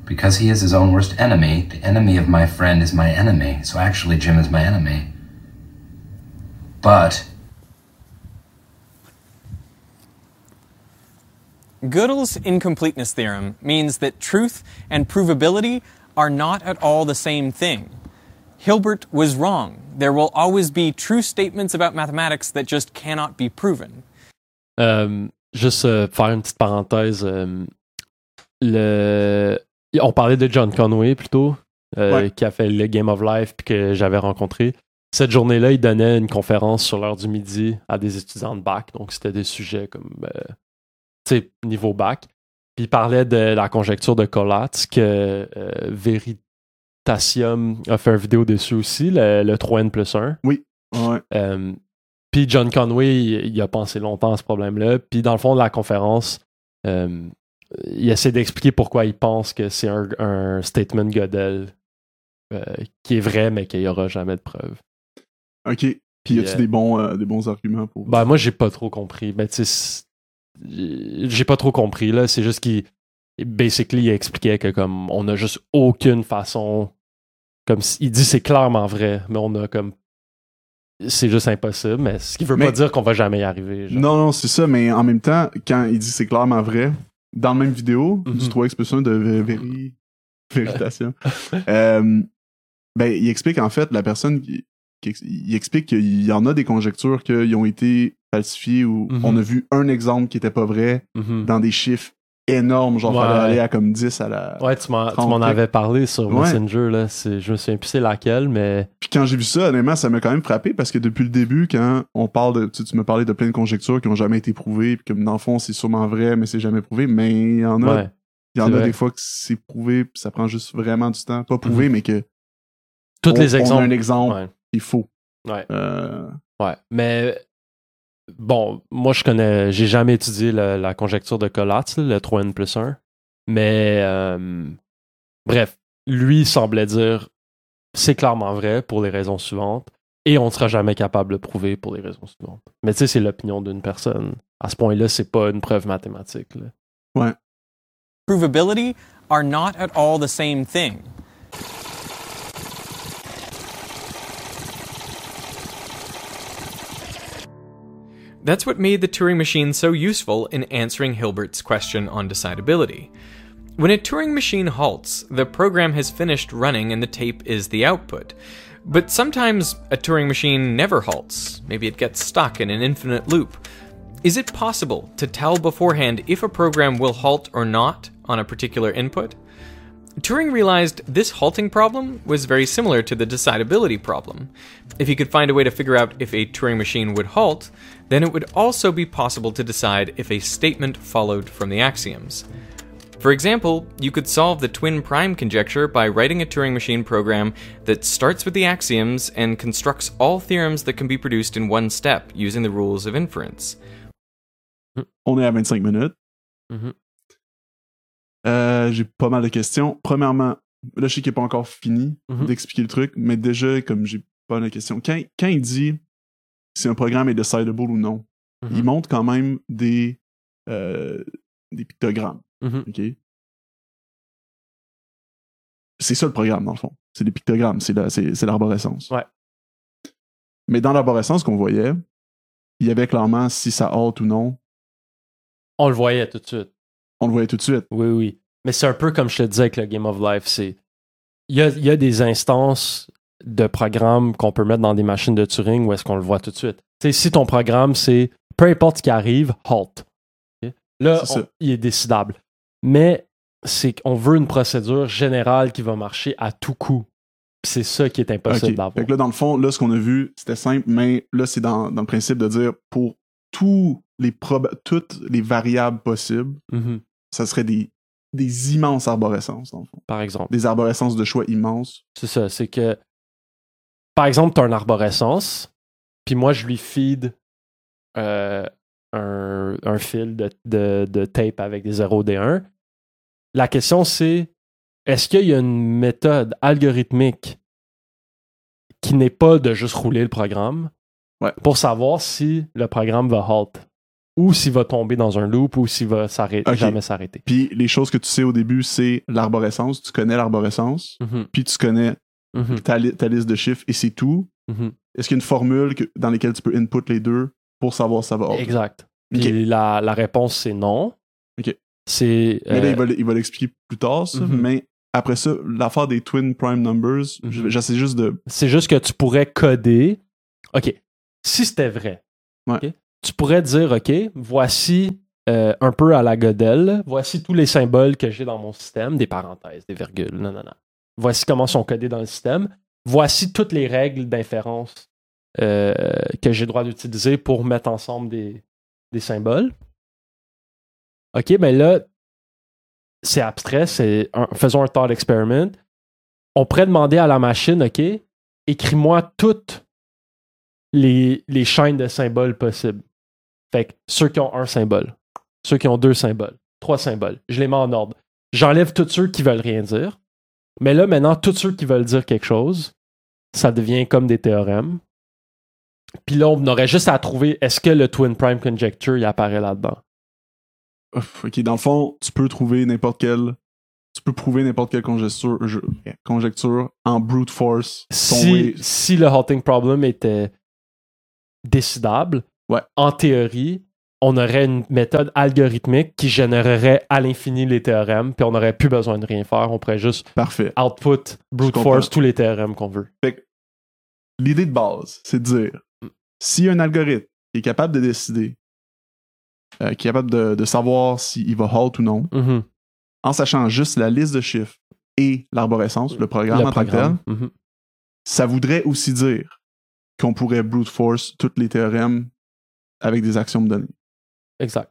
because he is his own worst enemy, the enemy of my friend is my enemy. So actually Jim is my enemy. But Gödel's incompleteness theorem means that truth and provability are not at all the same thing. Hilbert was wrong. There will always be true statements about mathematics that just cannot be proven. Euh, juste euh, faire une petite parenthèse. euh, le... On parlait de John Conway plutôt. euh, Ouais. qui a fait le Game of Life puis que j'avais rencontré. Cette journée-là, il donnait une conférence sur l'heure du midi à des étudiants de bac. Donc, c'était des sujets comme, euh, tu sais, niveau bac. Puis il parlait de la conjecture de Collatz que euh, A fait une vidéo dessus aussi, le, le 3N plus 1. Ouais. Euh, puis John Conway, il, il a pensé longtemps à ce problème-là. Puis dans le fond de la conférence, euh, il essaie d'expliquer pourquoi il pense que c'est un, un statement Gödel euh, qui est vrai, mais qu'il n'y aura jamais de preuve. OK. Puis y a-tu des, bons, des bons arguments pour. Ben, moi, j'ai pas trop compris. Ben, tu sais, j'ai pas trop compris, là. C'est juste qu'il, basically, il expliquait que, comme, on a juste aucune façon. Comme, il dit c'est clairement vrai, mais on a comme. C'est juste impossible, mais ce qui veut Mais- pas dire qu'on va jamais y arriver. genre. Non, non, c'est ça, mais en même temps, quand il dit c'est clairement vrai, dans la même vidéo, Mhm. du 3X plus 1 de Vé- Véri... Véritation, euh, ben, il explique en fait, la personne, qui, il explique qu'il y en a des conjectures qui ont été falsifiées ou Mhm. on a vu un exemple qui était pas vrai Mhm. dans des chiffres énormes, genre Ouais. fallait aller à comme 10 à la... Ouais, tu m'en, tu 30 m'en avais parlé sur Ouais. Messenger, là. C'est, je me souviens plus c'est laquelle, mais. Puis quand j'ai vu ça, honnêtement, ça m'a quand même frappé parce que depuis le début, quand on parle de. Tu, sais, tu me parlais de plein de conjectures qui ont jamais été prouvées, puis comme dans le fond, c'est sûrement vrai, mais c'est jamais prouvé. Mais il y en a, Ouais. il y en a vrai. des fois que c'est prouvé, puis ça prend juste vraiment du temps. Pas prouvé, mais que. Tous on- les On a exemples. un exemple est faux. Ouais. Euh, Ouais, mais bon, moi je connais, j'ai jamais étudié la, la conjecture de Collatz, le 3n plus 1, mais euh, bref, lui semblait dire c'est clairement vrai pour les raisons suivantes et on ne sera jamais capable de le prouver pour les raisons suivantes. Mais tu sais, c'est l'opinion d'une personne. À ce point-là, c'est pas une preuve mathématique. là. provability are not at all the same thing. That's what made the Turing machine so useful in answering Hilbert's question on decidability. When a Turing machine halts, the program has finished running and the tape is the output. But sometimes a Turing machine never halts. Maybe it gets stuck in an infinite loop. Is it possible to tell beforehand if a program will halt or not on a particular input? Turing realized this halting problem was very similar to the decidability problem. If he could find a way to figure out if a Turing machine would halt, then it would also be possible to decide if a statement followed from the axioms. For example, you could solve the twin prime conjecture by writing a Turing machine program that starts with the axioms and constructs all theorems that can be produced in one step using the rules of inference. on est à 25 minutes. Mhm. Euh, j'ai pas mal de questions. Premièrement, là, je sais qu'il n'est pas encore fini Mhm. d'expliquer le truc, mais déjà, comme j'ai pas mal de questions, quand, quand il dit si un programme est decidable ou non, Mhm. il montre quand même des, euh, des pictogrammes. Mhm. C'est ça le programme, dans le fond. C'est des pictogrammes, c'est la- c'est c'est l'arborescence. Ouais. Mais dans l'arborescence qu'on voyait, il y avait clairement si ça halte ou non. On le voyait tout de suite. On le voyait tout de suite. Oui, oui. Mais c'est un peu comme je te disais avec le Game of Life. C'est il y a, il y a des instances de programmes qu'on peut mettre dans des machines de Turing où est-ce qu'on le voit tout de suite. Si ton programme, c'est peu importe ce qui arrive, halt. Là, on- il est décidable. Mais c'est qu'on veut une procédure générale qui va marcher à tout coup. C'est ça qui est impossible Ok. d'avoir. Fait que là, dans le fond, là, ce qu'on a vu, c'était simple, mais là, c'est dans, dans le principe de dire pour tous les toutes les variables possibles, Mhm. ça serait des, des immenses arborescences, dans le fond. Par exemple. Des arborescences de choix immenses. C'est ça, c'est que par exemple, tu as une arborescence, puis moi je lui feed euh, un, un fil de, de- de tape avec des 0 des 1. La question c'est est-ce qu'il y a une méthode algorithmique qui n'est pas de juste rouler le programme Ouais. pour savoir si le programme va halt ou s'il va tomber dans un loop ou s'il va jamais s'arrêter? Puis les choses que tu sais au début, c'est l'arborescence. Tu connais l'arborescence, Mhm, puis tu connais mhm, ta, li- ta liste de chiffres et c'est tout. mhm. Est-ce qu'il y a une formule que- dans laquelle tu peux input les deux pour savoir si ça va halt? Exact. Puis la, la réponse, c'est non. Ok. C'est. Mais là, euh, il va, l- il va l'expliquer plus tard, ça. Mhm. Mais après ça, l'affaire des twin prime numbers, je- j'essaie juste de. c'est juste que tu pourrais coder. OK. Si c'était vrai, Ouais. tu pourrais dire OK, voici euh, un peu à la Godel, voici tous les symboles que j'ai dans mon système, des parenthèses, des virgules, non, non, non. Voici comment sont codés dans le système. Voici toutes les règles d'inférence euh, que j'ai le droit d'utiliser pour mettre ensemble des, symboles. OK, mais là, c'est abstrait, c'est faisons un thought experiment. On pourrait demander à la machine, OK, écris-moi toutes les, les chaînes de symboles possibles. Fait que ceux qui ont un symbole, ceux qui ont deux symboles, trois symboles, je les mets en ordre. J'enlève tous ceux qui veulent rien dire. Mais là, maintenant, tous ceux qui veulent dire quelque chose, ça devient comme des théorèmes. Puis là, on aurait juste à trouver est-ce que le Twin Prime Conjecture il apparaît là-dedans? Ok, dans le fond, tu peux trouver n'importe quelle. Tu peux prouver n'importe quelle conjecture, je- conjecture en brute force. Si, si le halting problem était décidable, Ouais. en théorie, on aurait une méthode algorithmique qui générerait à l'infini les théorèmes, puis on n'aurait plus besoin de rien faire. On pourrait juste Parfait. output, brute force, tous les théorèmes qu'on veut. L'idée de base, c'est de dire si un algorithme est capable de décider, euh, qui est capable de, de savoir s'il va halt ou non, Mhm. en sachant juste la liste de chiffres et l'arborescence, le programme Le en tant que tel, programme. Mhm. ça voudrait aussi dire qu'on pourrait brute force tous les théorèmes avec des axiomes donnés. Exact.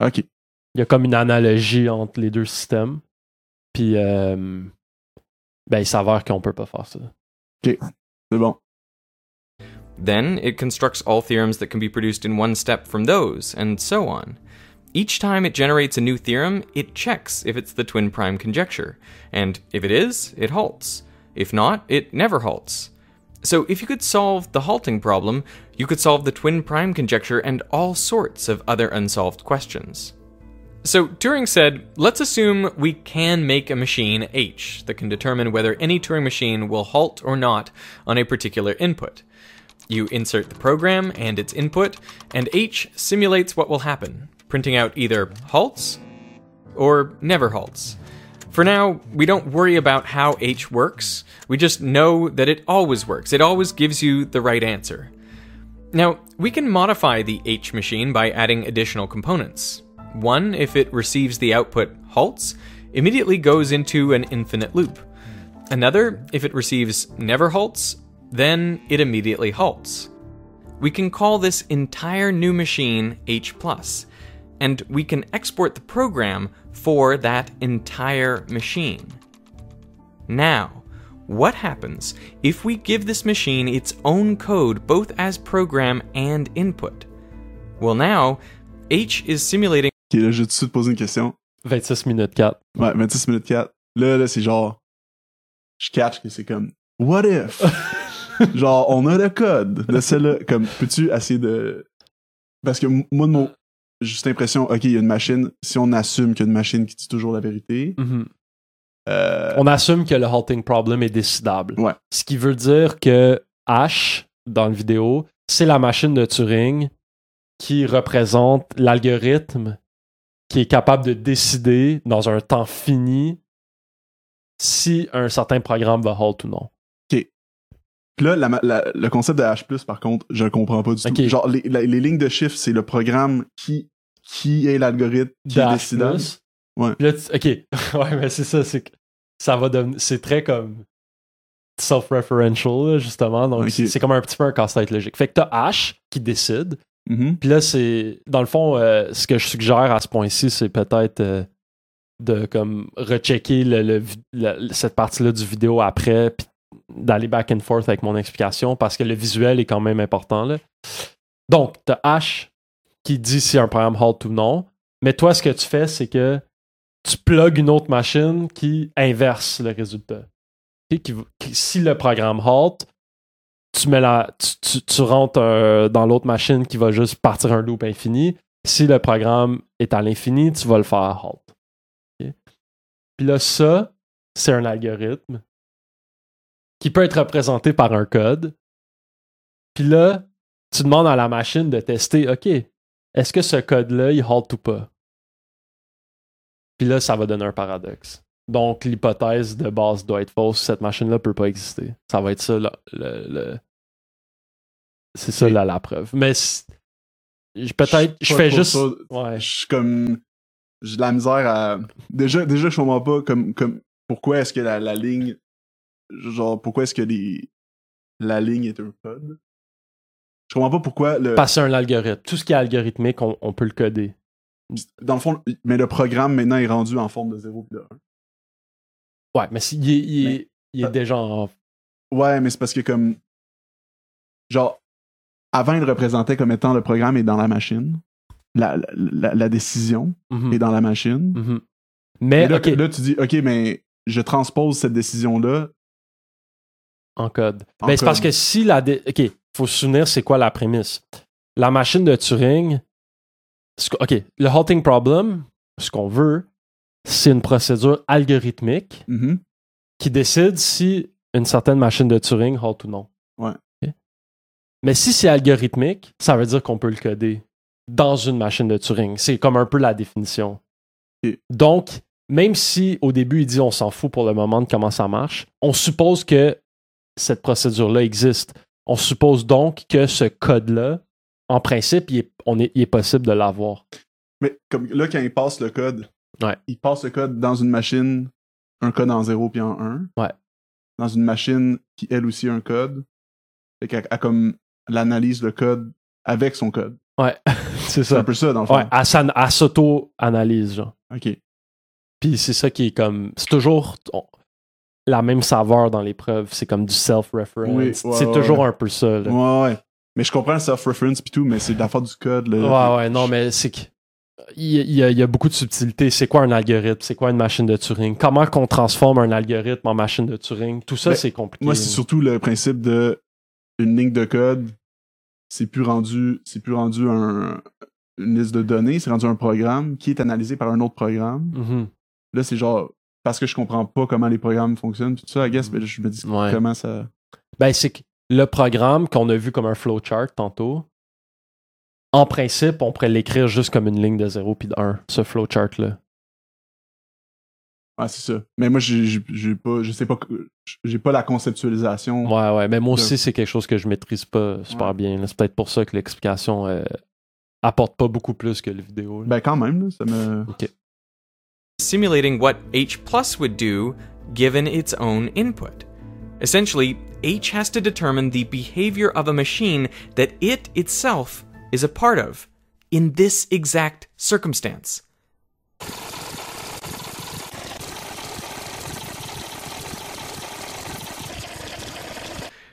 Ok. Il y a comme une analogie entre les deux systèmes. Puis, euh, ben, il s'avère qu'on peut pas faire ça. C'est bon. Then it constructs all theorems that can be produced in one step from those, and so on. Each time it generates a new theorem, it checks if it's the twin prime conjecture, and if it is, it halts. If not, it never halts. So if you could solve the halting problem, you could solve the twin prime conjecture and all sorts of other unsolved questions. So Turing said, let's assume we can make a machine H that can determine whether any Turing machine will halt or not on a particular input. You insert the program and its input, and H simulates what will happen, printing out either halts or never halts. For now, we don't worry about how H works, we just know that it always works. It always gives you the right answer. Now, we can modify the H machine by adding additional components. One, if it receives the output halts, immediately goes into an infinite loop. Another, if it receives never halts, then it immediately halts. We can call this entire new machine H, and we can export the program for that entire machine. Now, what happens if we give this machine its own code both as program and input? Well, now, H is simulating Ok, là, je vais tout de suite poser une question. 26 minutes 4. Ouais, 26 minutes 4. Là, là, c'est genre. Je catch que c'est comme. What if? genre, on a le code de celle-là. Comme, peux-tu essayer de. Parce que moi, de mon. Juste l'impression, ok, il y a une machine. Si on assume qu'il y a une machine qui dit toujours la vérité, Mhm. Euh, On assume que le halting problem est décidable. Ouais. Ce qui veut dire que H, dans la vidéo, c'est la machine de Turing qui représente l'algorithme qui est capable de décider dans un temps fini si un certain programme va halt ou non. Puis là, la ma- la- le concept de H+, par contre, je le comprends pas du Ok. tout. Genre, les, la- les lignes de chiffres, c'est le programme qui, qui est l'algorithme qui De est. Ouais. Puis là, tu- ok. ouais, mais c'est ça, c'est que ça va devenir. C'est très comme self-referential, justement. Donc, c'est comme un petit peu un casse-tête logique. Fait que t'as H qui décide. Mhm. Puis là, c'est. Dans le fond, euh, ce que je suggère à ce point-ci, c'est peut-être euh, de comme rechecker le, le- cette partie-là du vidéo après, puis d'aller back and forth avec mon explication, parce que le visuel est quand même important. Là. Donc, t'as H qui dit si un programme halt ou non. Mais toi, ce que tu fais, c'est que tu plugues une autre machine qui inverse le résultat. Si le programme halt, tu, rentres euh, dans l'autre machine qui va juste partir un loop infini. Si le programme est à l'infini, tu vas le faire halt. Ok? Puis là, ça, c'est un algorithme qui peut être représenté par un code. Puis là, tu demandes à la machine de tester, OK, est-ce que ce code-là, il halt ou pas? Puis là, ça va donner un paradoxe. Donc, l'hypothèse de base doit être fausse. Cette machine-là peut pas exister. Ça va être ça, là, le, le- c'est ça, là, la preuve. Mais peut-être, je fais juste... ça. Ouais. Je suis comme. J'ai de la misère à. Déjà, déjà je comprends pas comme. comme pourquoi est-ce que la, la ligne. Genre, pourquoi est-ce que les, la ligne est un code? Je comprends pas pourquoi le. Passer un algorithme. Tout ce qui est algorithmique, on, on peut le coder. Dans le fond, mais le programme maintenant est rendu en forme de 0 et de 1. Ouais, mais est, il est, Mais- il est déjà en. Ouais, mais c'est parce que comme. Genre, avant, il le représentait comme étant le programme est dans la machine. La, la, la- la décision Mhm. est dans la machine. Mhm. Mais Mais, là, tu dis, OK, mais je transpose cette décision-là. en code. Mais c'est parce que si la. dé- Ok, faut se souvenir, c'est quoi la prémisse. La machine de Turing. Ok, le halting problem, ce qu'on veut, c'est une procédure algorithmique Mhm. qui décide si une certaine machine de Turing halt ou non. Ouais. Mais si c'est algorithmique, ça veut dire qu'on peut le coder dans une machine de Turing. C'est comme un peu la définition. Donc, même si au début il dit on s'en fout pour le moment de comment ça marche, on suppose que cette procédure-là existe. On suppose donc que ce code-là, en principe, il est, on est, il est possible de l'avoir. Mais comme là, quand il passe le code, Ouais. il passe le code dans une machine, un code en 0 puis en 1. Ouais. Dans une machine qui, elle aussi, a un code. Fait qu'elle a comme l'analyse le code avec son code. Ouais, c'est C'est ça. un peu ça, dans le fond. Ouais, elle, s'auto-analyse, genre. OK. Puis c'est ça qui est comme. C'est toujours on- la même saveur dans l'épreuve. C'est comme du self-reference. Oui, ouais, c'est ouais, toujours un peu ça. là. Ouais, ouais. Mais je comprends le self-reference pis tout, mais c'est de la faute du code. Là. Ouais, ouais, non, mais c'est que. Il y, a- il y beaucoup de subtilité. C'est quoi un algorithme? C'est quoi une machine de Turing? Comment qu'on transforme un algorithme en machine de Turing? Tout ça, Mais c'est compliqué. Moi, c'est surtout le principe de une ligne de code, c'est plus rendu, c'est plus rendu un, une liste de données, c'est rendu un programme qui est analysé par un autre programme. Mhm. Là, c'est genre parce que je comprends pas comment les programmes fonctionnent, tout ça, I guess, mais là, je me dis Ouais. comment ça. Ben, c'est que le programme qu'on a vu comme un flowchart tantôt, en principe, on pourrait l'écrire juste comme une ligne de 0 puis de 1, ce flowchart-là. Ouais, c'est ça. Mais moi, j'ai pas, je sais pas, j'ai pas la conceptualisation. Ouais, ouais, mais moi aussi, c'est quelque chose que je maîtrise pas super Ouais. bien. C'est peut-être pour ça que l'explication euh, apporte pas beaucoup plus que la vidéo. là. Ben, quand même, là, ça me. simulating what H plus would do given its own input. Essentially, H has to determine the behavior of a machine that it itself is a part of in this exact circumstance.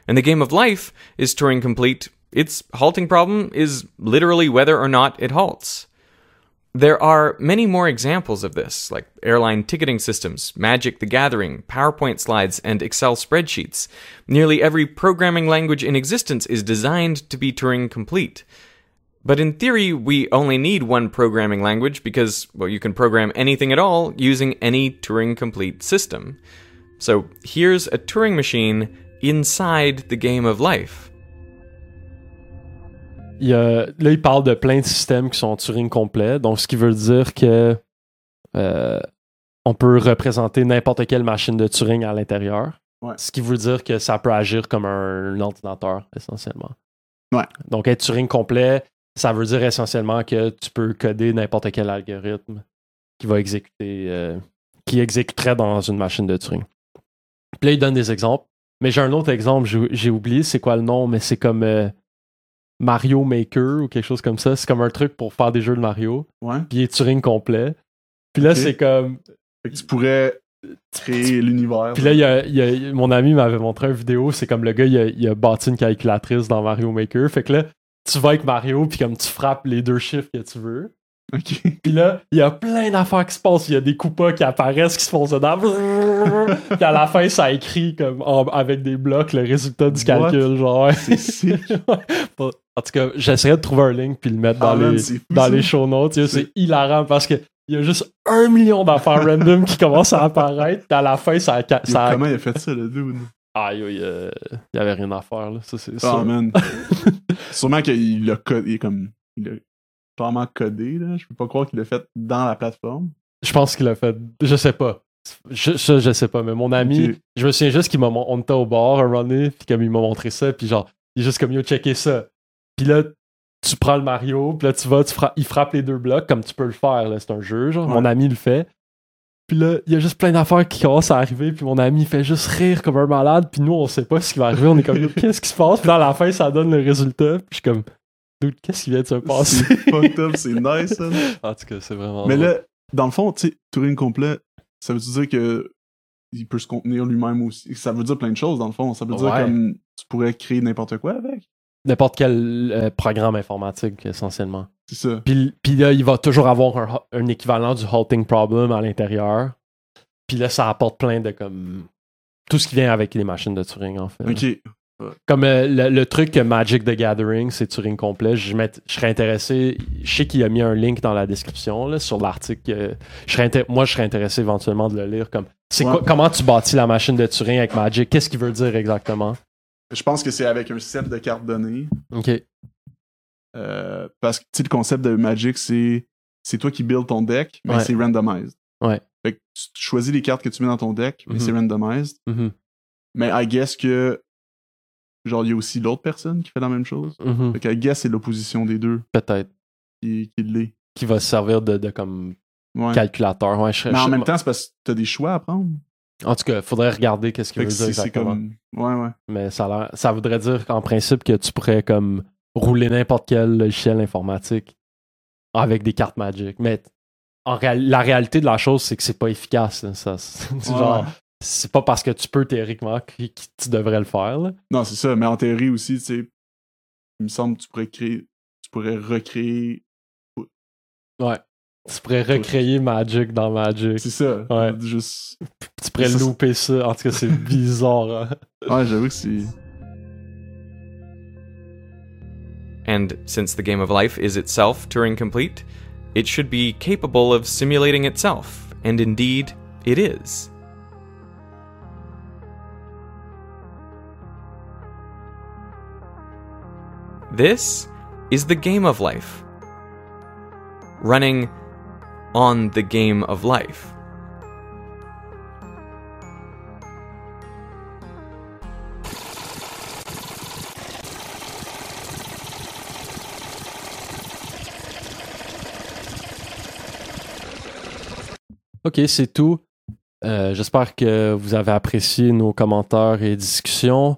And the game of life is Turing complete. Its halting problem is literally whether or not it halts. There are many more examples of this, like airline ticketing systems, Magic the Gathering, PowerPoint slides, and Excel spreadsheets. Nearly every programming language in existence is designed to be Turing complete. But in theory, we only need one programming language because, well, you can program anything at all using any Turing complete system. So here's a Turing machine inside the game of life. Il y a- là, il parle de plein de systèmes qui sont Turing complet, donc ce qui veut dire que euh, on peut représenter n'importe quelle machine de Turing à l'intérieur. Ouais. Ce qui veut dire que ça peut agir comme un, ordinateur, essentiellement. Ouais. Donc, être Turing complet, ça veut dire essentiellement que tu peux coder n'importe quel algorithme qui va exécuter, euh, qui exécuterait dans une machine de Turing. Puis là, il donne des exemples. Mais j'ai un autre exemple, j'ai j'ai oublié c'est quoi le nom, mais c'est comme euh, Mario Maker ou quelque chose comme ça. C'est comme un truc pour faire des jeux de Mario. Ouais. Puis il est Turing complet. Puis là, c'est comme. Fait que tu pourrais créer l'univers. Puis là, il y a- il y a- mon ami m'avait montré une vidéo. C'est comme le gars, il a, il a bâti une calculatrice dans Mario Maker. Fait que là, tu vas avec Mario, puis comme tu frappes les deux chiffres que tu veux. Ok. Puis là, il y a plein d'affaires qui se passent. Il y a des coupas qui apparaissent, qui se font dedans. Puis à la fin, ça écrit comme en- avec des blocs le résultat du What? calcul. Genre. C'est en tout cas, j'essaierai de trouver un link puis le mettre dans, Ah, man, les, fou, dans les show notes. C'est- hilarant parce que il y a juste un million d'affaires random qui commencent à apparaître. Puis à la fin, ça, a- ça a- Comment il a fait ça, le dude? Aïe, euh, il y avait rien à faire. Là. Ça, c'est Ah, sûr. man. Sûrement qu'il l'a codé, il est comme. Il codé, là. Je peux pas croire qu'il l'a fait dans la plateforme. Je pense qu'il a fait. Je sais pas. Je, ça, je sais pas, mais mon ami, je me souviens juste qu'il m'a on était au bar un donné, puis comme il m'a montré ça, puis genre, il est juste comme yo, checker ça. Puis là, tu prends le Mario, puis là tu vas, tu fra- il frappe les deux blocs comme tu peux le faire, là, c'est un jeu, genre. Ouais. Mon ami le fait. Puis là, il y a juste plein d'affaires qui commencent à arriver, puis mon ami fait juste rire comme un malade, puis nous, on sait pas ce qui va arriver. On est comme, qu'est-ce qui se passe? Puis là, à la fin, ça donne le résultat, puis je suis comme, dude, qu'est-ce qui vient de se passer? C'est fucked up, c'est nice, ça. en tout cas, c'est vraiment. Mais drôle. là, dans le fond, tu sais, Turing complet, ça veut dire que il peut se contenir lui-même aussi. Ça veut dire plein de choses, dans le fond. Ça veut dire comme tu pourrais créer n'importe quoi avec. N'importe quel euh, programme informatique, essentiellement. C'est ça. Puis, puis là, il va toujours avoir un, un équivalent du halting problem à l'intérieur. Puis là, ça apporte plein de comme. Tout ce qui vient avec les machines de Turing, en fait. Ok. Comme euh, le, le truc que Magic the Gathering, c'est Turing complet. Je, je serais intéressé. Je sais qu'il a mis un link dans la description là, sur l'article. euh, je serais inté- moi, je serais intéressé éventuellement de le lire. Comme, c'est Ouais. quoi, comment tu bâtis la machine de Turing avec Magic? Qu'est-ce qu'il veut dire exactement? Je pense que c'est avec un set de cartes données. Ok. Euh, parce que le concept de Magic, c'est c'est toi qui build ton deck, mais Ouais. c'est randomized. Ouais. Fait que tu choisis les cartes que tu mets dans ton deck, mais Mhm. c'est randomized. Mhm. Mais I guess que genre il y a aussi l'autre personne qui fait la même chose. Mhm. Fait que I guess c'est l'opposition des deux Peut-être. qui, qui l'est. Qui va se servir de, de comme Ouais. calculateur. Ouais, je- Mais en je- même temps, c'est parce que t'as des choix à prendre. En tout cas, faudrait regarder qu'est-ce qu'il veut dire exactement. comme. Ouais, ouais. Mais ça, a l'air- ça voudrait dire qu'en principe que tu pourrais comme rouler n'importe quel logiciel informatique avec des cartes Magic. Mais en réal- la réalité de la chose, c'est que c'est pas efficace. là. Ça, Ouais, genre. C'est pas parce que tu peux théoriquement que, que tu devrais le faire. là. Non, c'est ça. Mais en théorie aussi, tu sais, il me semble que tu pourrais créer. Tu pourrais recréer. Ouais. Tu pourrais recréer Magic dans Magic. C'est ça. Ouais. Juste. Tu pourrais ça, louper ça. En tout cas, c'est bizarre. hein. Ouais, j'avoue que c'est. And since the game of life is itself Turing complete, it should be capable of simulating itself, and indeed, it is. This is the game of life. Running on the game of life. Ok, c'est tout. Euh, J'espère que vous avez apprécié nos commentaires et discussions.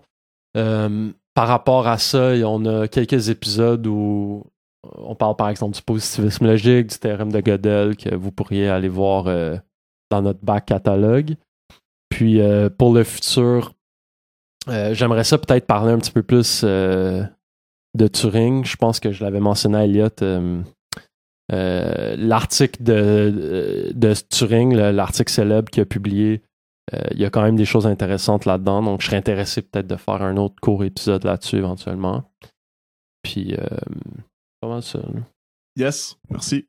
Euh, par rapport à ça, on a quelques épisodes où on parle par exemple du positivisme logique, du théorème de Gödel que vous pourriez aller voir euh, dans notre back catalogue. Puis euh, pour le futur, euh, j'aimerais ça peut-être parler un petit peu plus de Turing. Je pense que je l'avais mentionné à Elliot. l'article de, de Turing, le- l'article célèbre qu'il a publié, il y a quand même des choses intéressantes là-dedans. Donc, je serais intéressé peut-être de faire un autre court épisode là-dessus éventuellement. Puis, euh, pas mal ça. Yes, merci.